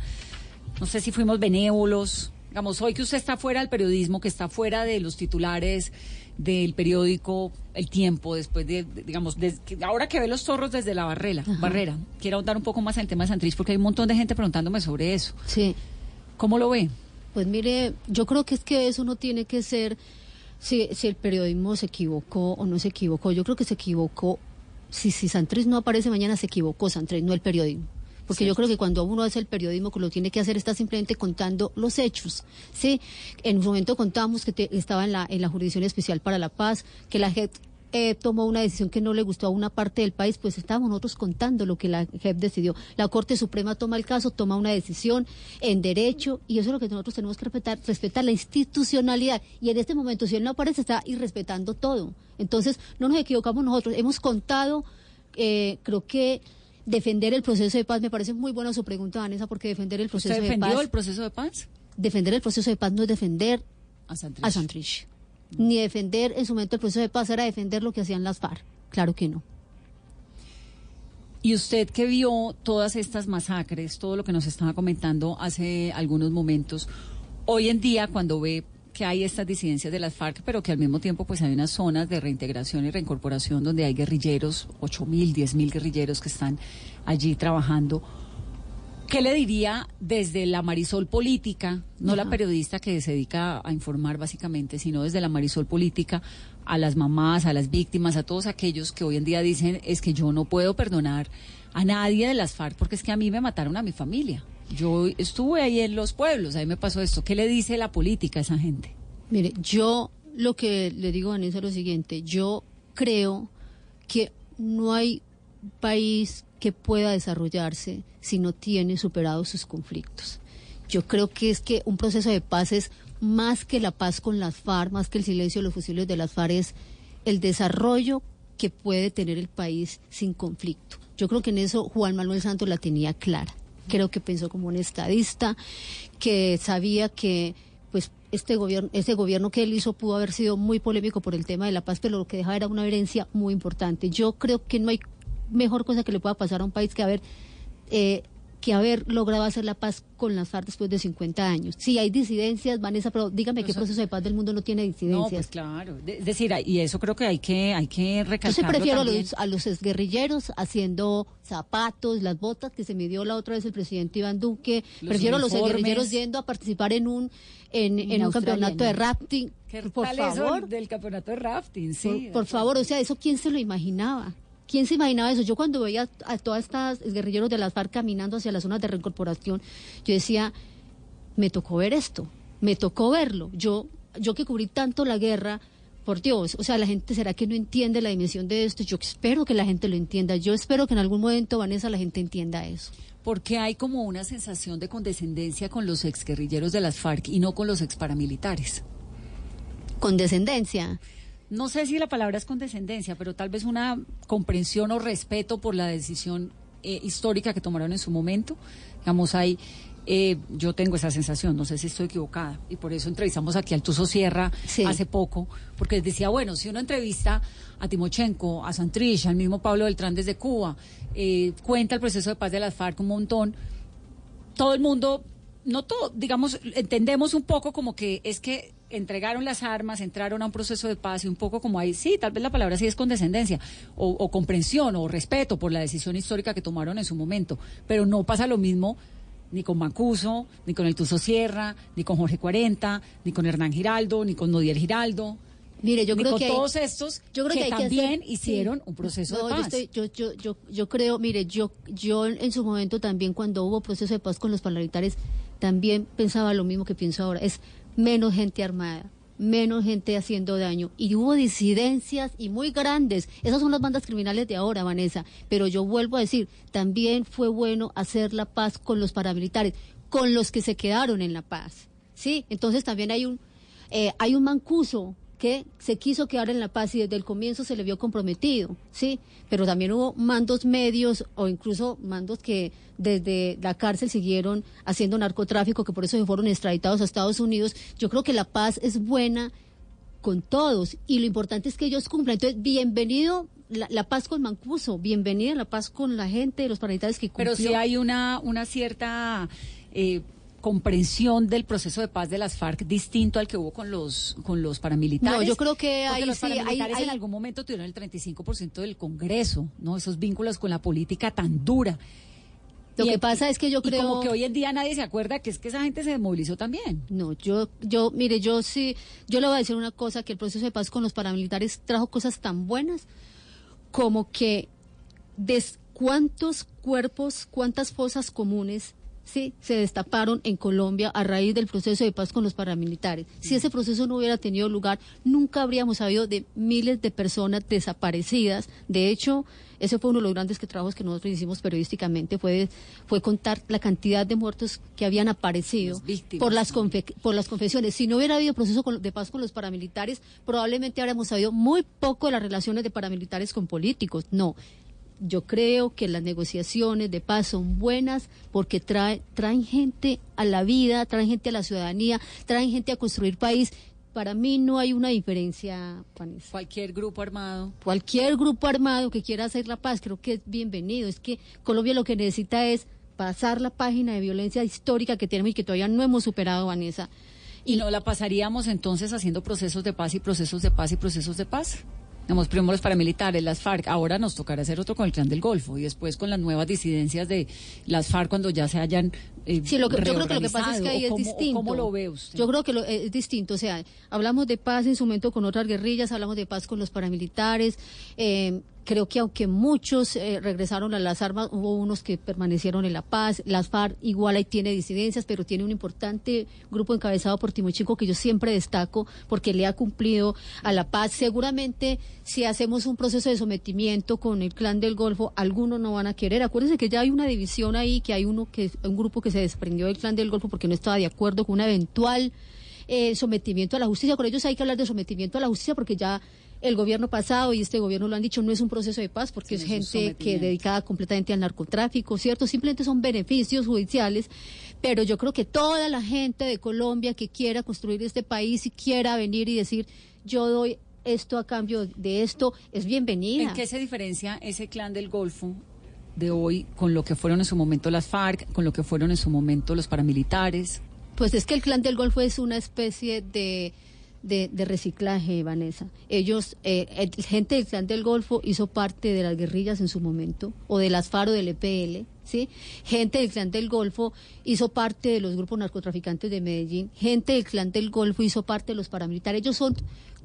no sé si fuimos benévolos. Digamos, hoy que usted está fuera del periodismo, que está fuera de los titulares del periódico El Tiempo, después de, de- digamos, ahora que ve los zorros desde la barrera, barrera, quiero ahondar un poco más en el tema de Santrich, porque hay un montón de gente preguntándome sobre eso. Sí. ¿Cómo lo ve? Pues mire, yo creo que es que eso no tiene que ser si, si el periodismo se equivocó o no se equivocó. Yo creo que se equivocó. Si, si Santrés no aparece mañana, se equivocó Santrés, no el periodismo. Porque yo creo que cuando uno hace el periodismo, que lo tiene que hacer está simplemente contando los hechos. Sí, en un momento contamos que te- estaba en la, en la Jurisdicción Especial para la Paz, que la JEP eh, tomó una decisión que no le gustó a una parte del país, pues estábamos nosotros contando lo que la JEP decidió. La Corte Suprema toma el caso, toma una decisión en derecho, y eso es lo que nosotros tenemos que respetar, respetar la institucionalidad. Y en este momento, si él no aparece, está irrespetando todo. Entonces, no nos equivocamos nosotros. Hemos contado, eh, creo que defender el proceso de paz, me parece muy buena su pregunta, Vanessa, porque defender el proceso ¿Usted de paz... el proceso de paz? Defender el proceso de paz no es defender A Santrich. a Santrich. Ni defender en su momento el proceso de paz era defender lo que hacían las FARC. Claro que no. Y usted que vio todas estas masacres, todo lo que nos estaba comentando hace algunos momentos, hoy en día cuando ve que hay estas disidencias de las FARC, pero que al mismo tiempo pues hay unas zonas de reintegración y reincorporación donde hay guerrilleros, ocho mil, diez mil guerrilleros que están allí trabajando. ¿Qué le diría desde la Marisol política, no la periodista que se dedica a informar básicamente, sino desde la Marisol política, a las mamás, a las víctimas, a todos aquellos que hoy en día dicen es que yo no puedo perdonar a nadie de las FARC porque es que a mí me mataron a mi familia? Yo estuve ahí en los pueblos, ahí me pasó esto. ¿Qué le dice la política a esa gente? Mire, yo lo que le digo a Vanessa es lo siguiente. Yo creo que no hay país que pueda desarrollarse si no tiene superados sus conflictos. Yo creo que es que un proceso de paz es más que la paz con las FARC, más que el silencio de los fusiles de las FARC, es el desarrollo que puede tener el país sin conflicto. Yo creo que en eso Juan Manuel Santos la tenía clara. Creo que pensó como un estadista, que sabía que pues este gobierno, este gobierno que él hizo pudo haber sido muy polémico por el tema de la paz, pero lo que dejaba era una herencia muy importante. Yo creo que no hay mejor cosa que le pueda pasar a un país que haber eh, que haber logrado hacer la paz con las FARC después de 50 años. Sí, hay disidencias, Vanessa, pero dígame qué proceso de paz del mundo no tiene No, disidencias. pues claro. De- Es decir, y eso creo que hay que, hay que Yo sí recalcarlo prefiero a los, a los exguerrilleros haciendo zapatos, las botas que se midió la otra vez el presidente Iván Duque. Los prefiero a los uniformes. exguerrilleros yendo a participar en un en, En en un campeonato de ¿no? rafting. ¿Qué por favor, del campeonato de rafting? Sí. por, por favor, o sea, eso quién se lo imaginaba. ¿Quién se imaginaba eso? Yo cuando veía a todas estas guerrilleros de las FARC caminando hacia las zonas de reincorporación, yo decía, me tocó ver esto, me tocó verlo. Yo, yo que cubrí tanto la guerra, por Dios, o sea, la gente será que no entiende la dimensión de esto. Yo espero que la gente lo entienda. Yo espero que en algún momento, Vanessa, la gente entienda eso. Porque hay como una sensación de condescendencia con los exguerrilleros de las FARC y no con los exparamilitares. Condescendencia. No sé si la palabra es condescendencia, pero tal vez una comprensión o respeto por la decisión eh, histórica que tomaron en su momento. Digamos, hay Eh, yo tengo esa sensación, no sé si estoy equivocada, y por eso entrevistamos aquí al Tuso Sierra hace poco, porque decía, bueno, si uno entrevista a Timochenko, a Santrich, al mismo Pablo Beltrán desde Cuba, eh, cuenta el proceso de paz de las FARC un montón, todo el mundo, no todo, digamos, entendemos un poco como que es que entregaron las armas, entraron a un proceso de paz y un poco como ahí, sí, tal vez la palabra sí es condescendencia o, o comprensión o respeto por la decisión histórica que tomaron en su momento, pero no pasa lo mismo ni con Mancuso, ni con el Tuzo Sierra, ni con Jorge 40, ni con Hernán Giraldo, ni con Nodier Giraldo. Mire, yo ni creo con que hay- todos estos yo creo que, que hay que también hacer- hicieron sí. un proceso No, de yo paz. estoy- Yo, yo, yo, yo creo, mire, yo, yo en su momento también cuando hubo proceso de paz con los parlamentares, también pensaba lo mismo que pienso ahora. Es menos gente armada, menos gente haciendo daño. Y hubo disidencias y muy grandes. Esas son las bandas criminales de ahora, Vanessa. Pero yo vuelvo a decir, también fue bueno hacer la paz con los paramilitares, con los que se quedaron en la paz. ¿Sí? Entonces también hay un, eh, hay un mancuso que se quiso quedar en la paz y desde el comienzo se le vio comprometido, ¿sí? Pero también hubo mandos medios o incluso mandos que desde la cárcel siguieron haciendo narcotráfico, que por eso se fueron extraditados a Estados Unidos. Yo creo que la paz es buena con todos y lo importante es que ellos cumplan. Entonces, bienvenido la, la paz con Mancuso, bienvenida la paz con la gente, los paramilitares que cumplió. Pero sí hay una, una cierta eh, comprensión del proceso de paz de las FARC distinto al que hubo con los con los paramilitares. No, yo creo que ahí los sí, ahí- paramilitares en algún momento tuvieron el 35% del Congreso, ¿no? Esos vínculos con la política tan dura. Lo Y que pasa es que yo y creo como que hoy en día nadie se acuerda que es que esa gente se desmovilizó también. No, yo, yo, mire, yo sí, yo le voy a decir una cosa, que el proceso de paz con los paramilitares trajo cosas tan buenas como que des, cuántos cuerpos, cuántas fosas comunes sí se destaparon en Colombia a raíz del proceso de paz con los paramilitares. Si ese proceso no hubiera tenido lugar, nunca habríamos sabido de miles de personas desaparecidas. De hecho, ese fue uno de los grandes que trabajos que nosotros hicimos periodísticamente, fue, fue contar la cantidad de muertos que habían aparecido por las, confe- por las confesiones. Si no hubiera habido proceso con- de paz con los paramilitares, probablemente habríamos sabido muy poco de las relaciones de paramilitares con políticos. No, yo creo que las negociaciones de paz son buenas porque trae, traen gente a la vida, traen gente a la ciudadanía, traen gente a construir país. Para mí no hay una diferencia, Vanessa. Cualquier grupo armado. Cualquier grupo armado que quiera hacer la paz, creo que es bienvenido. Es que Colombia lo que necesita es pasar la página de violencia histórica que tenemos y que todavía no hemos superado, Vanessa. Y no la pasaríamos entonces haciendo procesos de paz y procesos de paz y procesos de paz. Digamos, primero los paramilitares, las FARC, ahora nos tocará hacer otro con el clan del Golfo y después con las nuevas disidencias de las FARC cuando ya se hayan eh, Sí, lo que, yo creo que lo que pasa es que ahí es cómo- distinto. ¿Cómo lo ve usted? Yo creo que lo- eh, es distinto. O sea, hablamos de paz en su momento con otras guerrillas, hablamos de paz con los paramilitares. eh, creo que aunque muchos eh, regresaron a las armas, hubo unos que permanecieron en la paz. Las FARC igual ahí tiene disidencias, pero tiene un importante grupo encabezado por Timochico que yo siempre destaco porque le ha cumplido a la paz. Seguramente si hacemos un proceso de sometimiento con el clan del Golfo, algunos no van a querer. Acuérdense que ya hay una división ahí, que hay uno que un grupo que se desprendió del clan del Golfo porque no estaba de acuerdo con una eventual eh, sometimiento a la justicia. Con ellos hay que hablar de sometimiento a la justicia porque ya el gobierno pasado y este gobierno lo han dicho, no es un proceso de paz porque Sí, es gente que dedicada completamente al narcotráfico, ¿cierto? Simplemente son beneficios judiciales, pero yo creo que toda la gente de Colombia que quiera construir este país y quiera venir y decir, yo doy esto a cambio de esto, es bienvenida. ¿En qué se diferencia ese clan del Golfo de hoy con lo que fueron en su momento las FARC, con lo que fueron en su momento los paramilitares? Pues es que el clan del Golfo es una especie de, de, de reciclaje, Vanessa. Ellos, eh, el- gente del clan del Golfo hizo parte de las guerrillas en su momento, o de las FARO del EPL, ¿sí? Gente del clan del Golfo hizo parte de los grupos narcotraficantes de Medellín, gente del clan del Golfo hizo parte de los paramilitares. Ellos son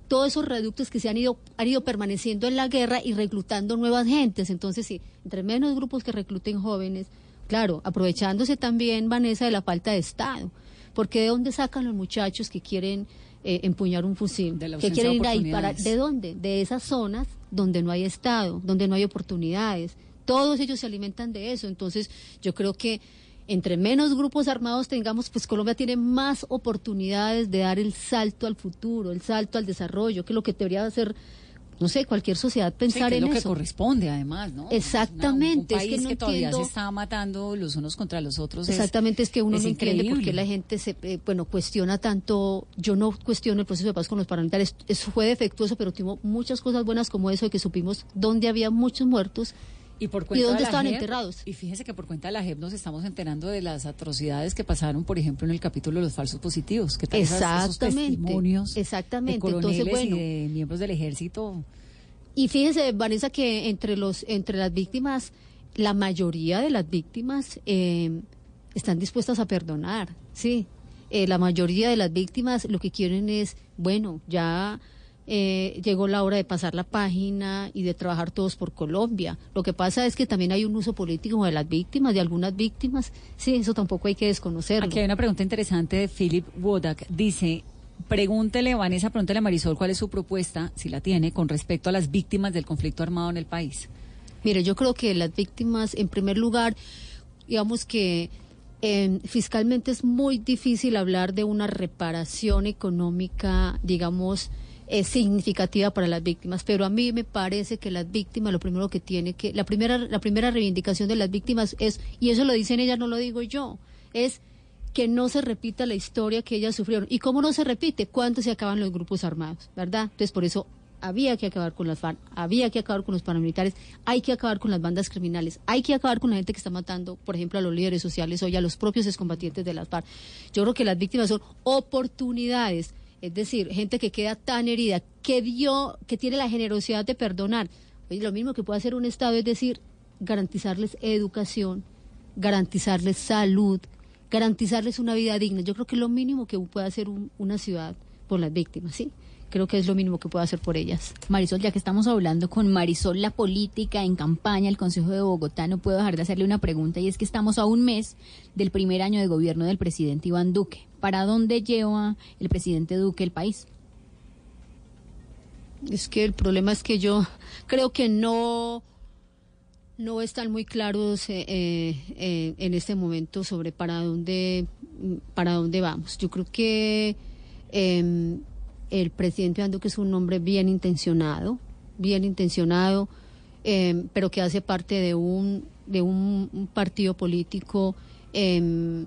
todos esos reductos que se han ido, han ido permaneciendo en la guerra y reclutando nuevas gentes. Entonces, sí, entre menos grupos que recluten jóvenes, claro, aprovechándose también, Vanessa, de la falta de Estado. Porque ¿de dónde sacan los muchachos que quieren eh, empuñar un fusil? Que quieren de ir. ¿De dónde? De esas zonas donde no hay Estado, donde no hay oportunidades. Todos ellos se alimentan de eso. Entonces, yo creo que entre menos grupos armados tengamos, pues Colombia tiene más oportunidades de dar el salto al futuro, el salto al desarrollo, que es lo que debería hacer no sé, cualquier sociedad pensar Sí, que es en lo que corresponde, además, ¿no? Exactamente, Un es país que no que todavía entiendo- se está matando los unos contra los otros. es- Exactamente, es que uno es no entiende por qué increíble. la gente se, eh, bueno, cuestiona tanto. Yo no cuestiono el proceso de paz con los paramilitares. Eso fue defectuoso, pero tuvo muchas cosas buenas como eso de que supimos dónde había muchos muertos y, por y cuenta dónde de la estaban JEP, enterrados. Y fíjese que por cuenta de la JEP nos estamos enterando de las atrocidades que pasaron, por ejemplo, en el capítulo de los falsos positivos. Que tal esas- esos Exactamente, testimonios exactamente. de coroneles Entonces, bueno. y de miembros del ejército. Y fíjese, Vanessa, que entre los entre las víctimas, la mayoría de las víctimas eh, están dispuestas a perdonar, sí. Eh, la mayoría de las víctimas lo que quieren es, bueno, ya eh, llegó la hora de pasar la página y de trabajar todos por Colombia. Lo que pasa es que también hay un uso político de las víctimas, de algunas víctimas. Sí, eso tampoco hay que desconocerlo. Aquí hay una pregunta interesante de Philip Wodak. Dice, pregúntele, Vanessa, pregúntele a Marisol cuál es su propuesta, si la tiene, con respecto a las víctimas del conflicto armado en el país. Mire, yo creo que las víctimas, en primer lugar, digamos que eh, fiscalmente es muy difícil hablar de una reparación económica, digamos, eh, significativa para las víctimas, pero a mí me parece que las víctimas lo primero que tiene que la primera la primera reivindicación de las víctimas es y eso lo dicen ellas, no lo digo yo, es que no se repita la historia que ellas sufrieron. ¿Y cómo no se repite? ¿Cuándo se acaban los grupos armados? ¿Verdad? Entonces, por eso había que acabar con las FARC, había que acabar con los paramilitares, hay que acabar con las bandas criminales, hay que acabar con la gente que está matando, por ejemplo, a los líderes sociales ya a los propios excombatientes de las FARC. Yo creo que las víctimas son oportunidades, es decir, gente que queda tan herida, que dio, que tiene la generosidad de perdonar. Oye, lo mismo que puede hacer un Estado es decir, garantizarles educación, garantizarles salud, garantizarles una vida digna. Yo creo que es lo mínimo que puede hacer un- una ciudad por las víctimas, ¿sí? Creo que es lo mínimo que puede hacer por ellas. Marisol, ya que estamos hablando con Marisol, la política en campaña, el Consejo de Bogotá, no puedo dejar de hacerle una pregunta y es que estamos a un mes del primer año de gobierno del presidente Iván Duque. ¿Para dónde lleva el presidente Duque el país? Es que el problema es que yo creo que no, no están muy claros eh, eh, eh, en este momento sobre para dónde, para dónde vamos. Yo creo que eh, el presidente Iván Duque es un hombre bien intencionado, bien intencionado, eh, pero que hace parte de un, de un, un partido político eh,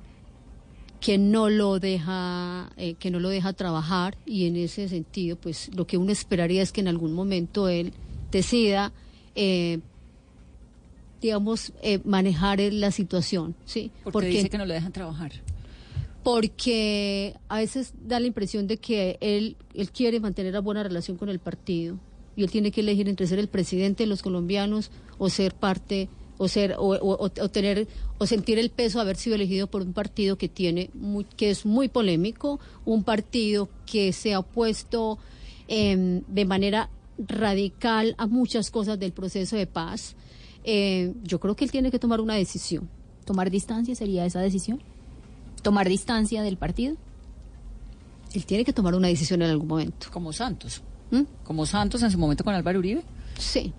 que no lo deja eh, que no lo deja trabajar y en ese sentido pues lo que uno esperaría es que en algún momento él decida eh, digamos eh, manejar la situación sí Porque, dice que no lo dejan trabajar. Porque a veces da la impresión de que él, él quiere mantener una buena relación con el partido y él tiene que elegir entre ser el presidente de los colombianos o ser parte o ser o, o- tener o sentir el peso de haber sido elegido por un partido que tiene muy- que es muy polémico, un partido que se ha opuesto em, de manera radical a muchas cosas del proceso de paz. Eh, yo creo que él tiene que tomar una decisión. ¿Tomar distancia sería esa decisión? ¿Tomar distancia del partido? Él tiene que tomar una decisión en algún momento. Como Santos. ¿Mm? Como Santos en su momento con Álvaro Uribe. Sí.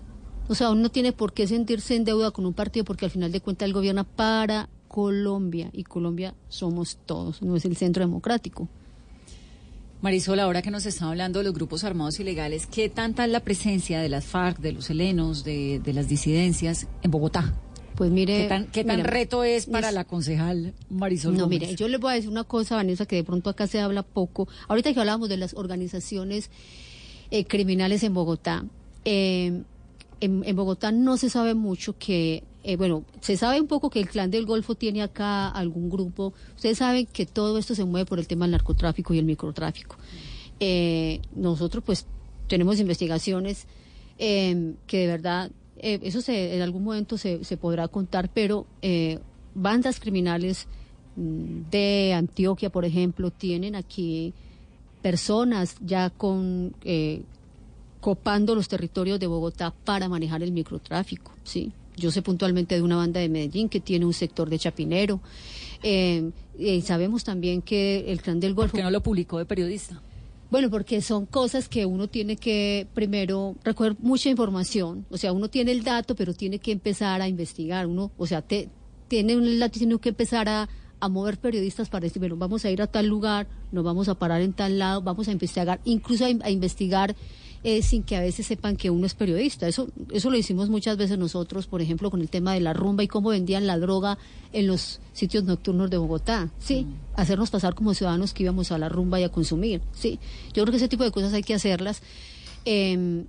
O sea, uno no tiene por qué sentirse en deuda con un partido porque al final de cuentas él gobierna para Colombia y Colombia somos todos, no es el centro democrático. Marisol, ahora que nos está hablando de los grupos armados ilegales, ¿qué tanta es la presencia de las FARC, de los helenos, de, de las disidencias en Bogotá? Pues mire, ¿Qué tan, qué tan mira, reto es para es- la concejal Marisol No, Gómez? mire, yo les voy a decir una cosa, Vanessa, que de pronto acá se habla poco. Ahorita que hablábamos de las organizaciones eh, criminales en Bogotá, eh, en, en Bogotá no se sabe mucho que, eh, bueno, se sabe un poco que el clan del Golfo tiene acá algún grupo. Ustedes saben que todo esto se mueve por el tema del narcotráfico y el microtráfico. Eh, nosotros, pues, tenemos investigaciones que de verdad, eh, eso se, en algún momento se, se podrá contar, pero eh, bandas criminales mm, de Antioquia, por ejemplo, tienen aquí personas ya con eh, copando los territorios de Bogotá para manejar el microtráfico, sí. Yo sé puntualmente de una banda de Medellín que tiene un sector de Chapinero. Eh, sabemos también que el clan del Golfo. ¿Por qué no lo publicó de periodista? Bueno, porque son cosas que uno tiene que primero recoger mucha información. O sea, uno tiene el dato, pero tiene que empezar a investigar. Uno, o sea, te, tiene un tiene que empezar a, mover periodistas para decir, bueno, vamos a ir a tal lugar, nos vamos a parar en tal lado, vamos a investigar, incluso a investigar eh, sin que a veces sepan que uno es periodista. Eso, eso lo hicimos muchas veces nosotros, por ejemplo, con el tema de la rumba y cómo vendían la droga en los sitios nocturnos de Bogotá. Sí, hacernos pasar como ciudadanos que íbamos a la rumba y a consumir. Sí, yo creo que ese tipo de cosas hay que hacerlas. Eh,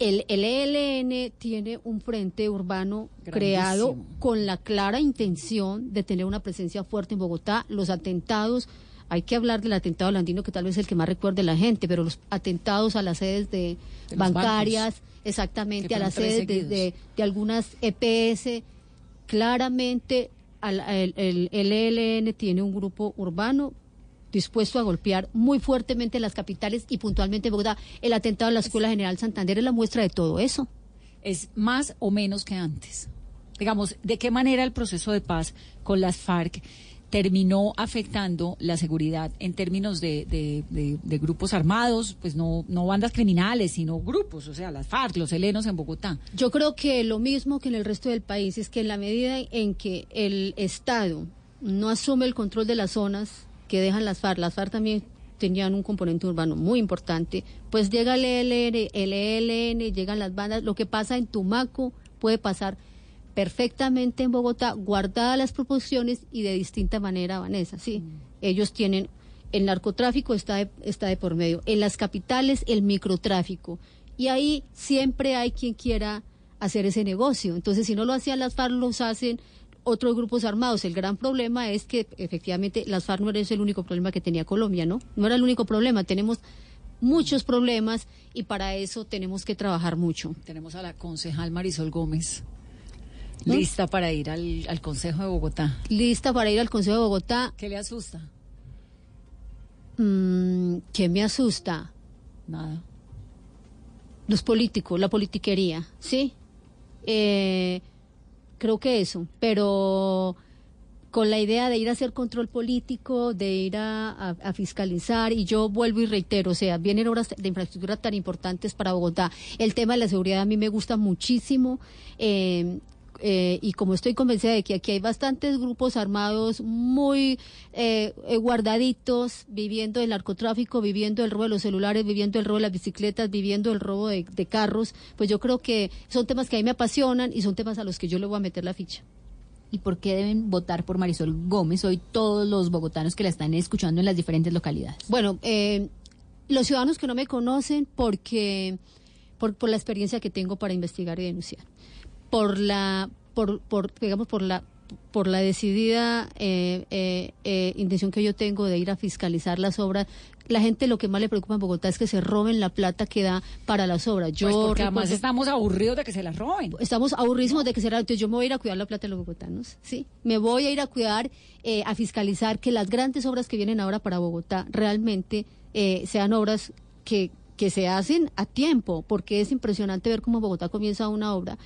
el, el ELN tiene un frente urbano creado con la clara intención de tener una presencia fuerte en Bogotá. Los atentados, hay que hablar del atentado al andino, que tal vez es el que más recuerde la gente, pero los atentados a las sedes de, bancarias, exactamente, a las sedes de, de- de algunas EPS, claramente al- el, el, el ELN tiene un grupo urbano dispuesto a golpear muy fuertemente las capitales y puntualmente en Bogotá. El atentado a la Escuela General Santander es la muestra de todo eso. Es más o menos que antes. Digamos, ¿de qué manera el proceso de paz con las FARC terminó afectando la seguridad en términos de, de- grupos armados, pues no, no bandas criminales, sino grupos, o sea, las FARC, los helenos en Bogotá? Yo creo que lo mismo que en el resto del país es que en la medida en que el Estado no asume el control de las zonas que dejan las FARC, las FARC también tenían un componente urbano muy importante, pues llega el ELN, el ELN, llegan las bandas, lo que pasa en Tumaco puede pasar perfectamente en Bogotá, guardadas las proporciones y de distinta manera, Vanessa, sí. Ellos tienen, el narcotráfico está de, está de por medio, en las capitales el microtráfico, y ahí siempre hay quien quiera hacer ese negocio. Entonces, si no lo hacían las FARC, los hacen otros grupos armados. El gran problema es que efectivamente las FARC no era el único problema que tenía Colombia, ¿no? No era el único problema, tenemos muchos problemas y para eso tenemos que trabajar mucho. Tenemos a la concejal Marisol Gómez, ¿Mm? Lista para ir al, al Consejo de Bogotá. Lista para ir al Consejo de Bogotá. ¿Qué le asusta? Mm, ¿Qué me asusta? Nada. Los políticos, la politiquería, ¿sí? Eh, creo que eso, pero con la idea de ir a hacer control político, de ir a, a- a fiscalizar, y yo vuelvo y reitero, o sea, vienen obras de infraestructura tan importantes para Bogotá. El tema de la seguridad a mí me gusta muchísimo. eh, eh, y como estoy convencida de que aquí hay bastantes grupos armados muy eh, eh, guardaditos, viviendo el narcotráfico, viviendo el robo de los celulares, viviendo el robo de las bicicletas, viviendo el robo de, de carros, pues yo creo que son temas que a mí me apasionan y son temas a los que yo le voy a meter la ficha. ¿Y por qué deben votar por Marisol Gómez hoy todos los bogotanos que la están escuchando en las diferentes localidades? Bueno, eh, los ciudadanos que no me conocen porque por, por la experiencia que tengo para investigar y denunciar, por la, por, por digamos, por la por la decidida eh, eh, eh, intención que yo tengo de ir a fiscalizar las obras, la gente lo que más le preocupa en Bogotá es que se roben la plata que da para las obras. Yo Pues porque además recuerdo- estamos aburridos de que se las roben. Estamos aburrísimos de que será. Entonces yo me voy a ir a cuidar la plata de los bogotanos, ¿sí? Me voy a ir a cuidar, eh, a fiscalizar que las grandes obras que vienen ahora para Bogotá realmente eh, sean obras que, que se hacen a tiempo, porque es impresionante ver cómo Bogotá comienza una obra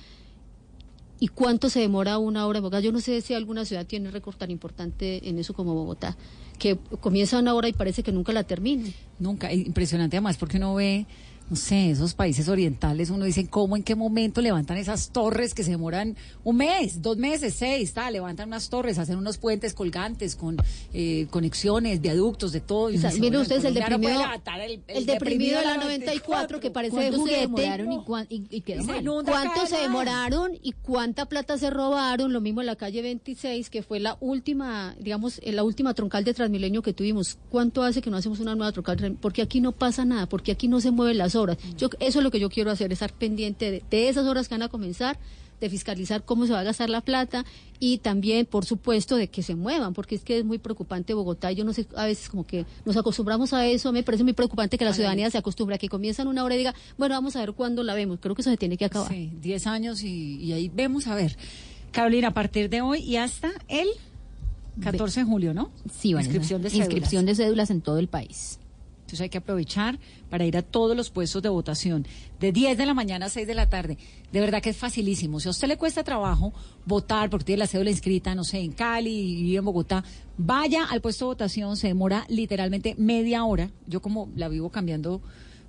y cuánto se demora una obra en Bogotá. Yo no sé si alguna ciudad tiene récord tan importante en eso como Bogotá, que comienza una obra y parece que nunca la termina. Nunca, impresionante además porque uno ve, no sé, esos países orientales, uno dice cómo, en qué momento levantan esas torres que se demoran un mes, dos meses, seis, tal, levantan unas torres, hacen unos puentes colgantes con eh, conexiones, viaductos, de todo. y O sea, bueno, ustedes el no deprimido, el, el deprimido de la 94 que parece de ¿Cuánto se juguete. demoraron y, cuán- y- y quedó mal? ¿Cuánto se demoraron y cuánta plata se robaron? Lo mismo en la calle 26, que fue la última, digamos, eh, la última troncal de Transmilenio que tuvimos. ¿Cuánto hace que no hacemos una nueva troncal? Porque aquí no pasa nada, porque aquí no se mueven las obras. Yo, eso es lo que yo quiero hacer, estar pendiente de, de esas horas que van a comenzar de fiscalizar cómo se va a gastar la plata y también, por supuesto, de que se muevan, porque es que es muy preocupante Bogotá. Yo no sé, a veces como que nos acostumbramos a eso, me parece muy preocupante que la ciudadanía se acostumbre a que comienzan una hora y diga, bueno, vamos a ver cuándo la vemos. Creo que eso se tiene que acabar. Sí, 10 años y, y ahí vemos a ver. Carolina, a partir de hoy y hasta el 14 de julio, ¿no? Sí, Vanessa. Inscripción de cédulas. Inscripción de cédulas en todo el país. Entonces hay que aprovechar para ir a todos los puestos de votación, de 10 de la mañana a 6 de la tarde. De verdad que es facilísimo. Si a usted le cuesta trabajo votar porque tiene la cédula inscrita, no sé, en Cali y en Bogotá, vaya al puesto de votación, se demora literalmente media hora. Yo como la vivo cambiando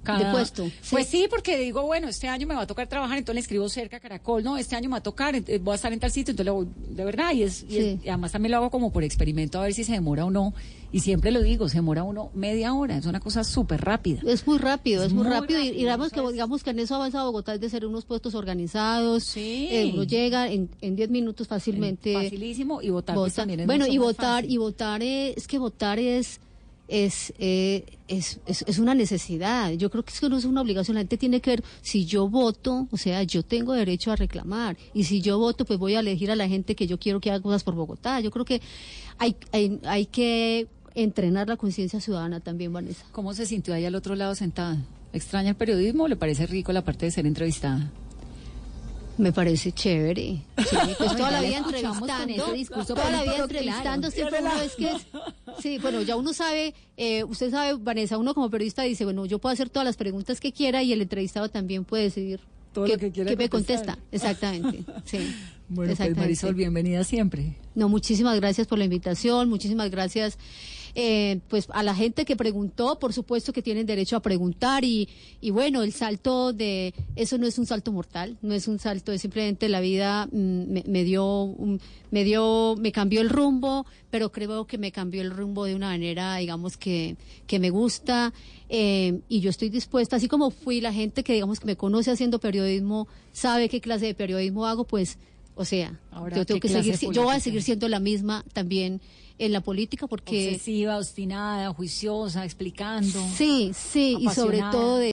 cada puesto. Pues sí, porque digo, bueno, este año me va a tocar trabajar, entonces le escribo cerca a Caracol, no, este año me va a tocar, ent- voy a estar en tal sitio, entonces le voy, de verdad, y, es, y, es- y además también lo hago como por experimento a ver si se demora o no, y siempre lo digo, se demora uno media hora, es una cosa súper rápida. Es muy rápido, es, muy, muy rápido. y- digamos, que, digamos que en eso ha avanzado Bogotá es de ser unos puestos organizados. eh, uno llega en en 10 minutos fácilmente. Facilísimo y votar pues, vota. también es Bueno, mucho y más votar, fácil. y votar es que votar es. Es, eh, es, es, es una necesidad. Yo creo que es que no es una obligación. La gente tiene que ver, si yo voto, o sea, yo tengo derecho a reclamar. Y si yo voto, pues voy a elegir a la gente que yo quiero que haga cosas por Bogotá. Yo creo que hay, hay, hay que entrenar la conciencia ciudadana también, Vanessa. ¿Cómo se sintió ahí al otro lado sentada? ¿Extraña el periodismo o le parece rico la parte de ser entrevistada? Me parece chévere. Sí, pues toda la vida con entrevistando. ese discurso toda la vida entrevistando claro. siempre uno es que es- Sí, bueno, ya uno sabe, eh, usted sabe, Vanessa, uno como periodista dice, bueno, yo puedo hacer todas las preguntas que quiera y el entrevistado también puede decidir Todo qué, lo que quiera qué me contesta. Exactamente, sí. Bueno, pues exactamente. Marisol, bienvenida siempre. No, muchísimas gracias por la invitación, muchísimas gracias eh, pues a la gente que preguntó, por supuesto que tienen derecho a preguntar y, y bueno, el salto de eso no es un salto mortal, no es un salto, es simplemente la vida mm, me, me dio me dio me cambió el rumbo, pero creo que me cambió el rumbo de una manera, digamos que que me gusta eh, y yo estoy dispuesta, así como fui la gente que digamos que me conoce haciendo periodismo, sabe qué clase de periodismo hago, pues o sea, Ahora, yo tengo ¿qué que seguir, yo voy a seguir siendo la misma también en la política porque Obsesiva, obstinada, juiciosa, explicando. sí, sí, y sobre apasionada. todo de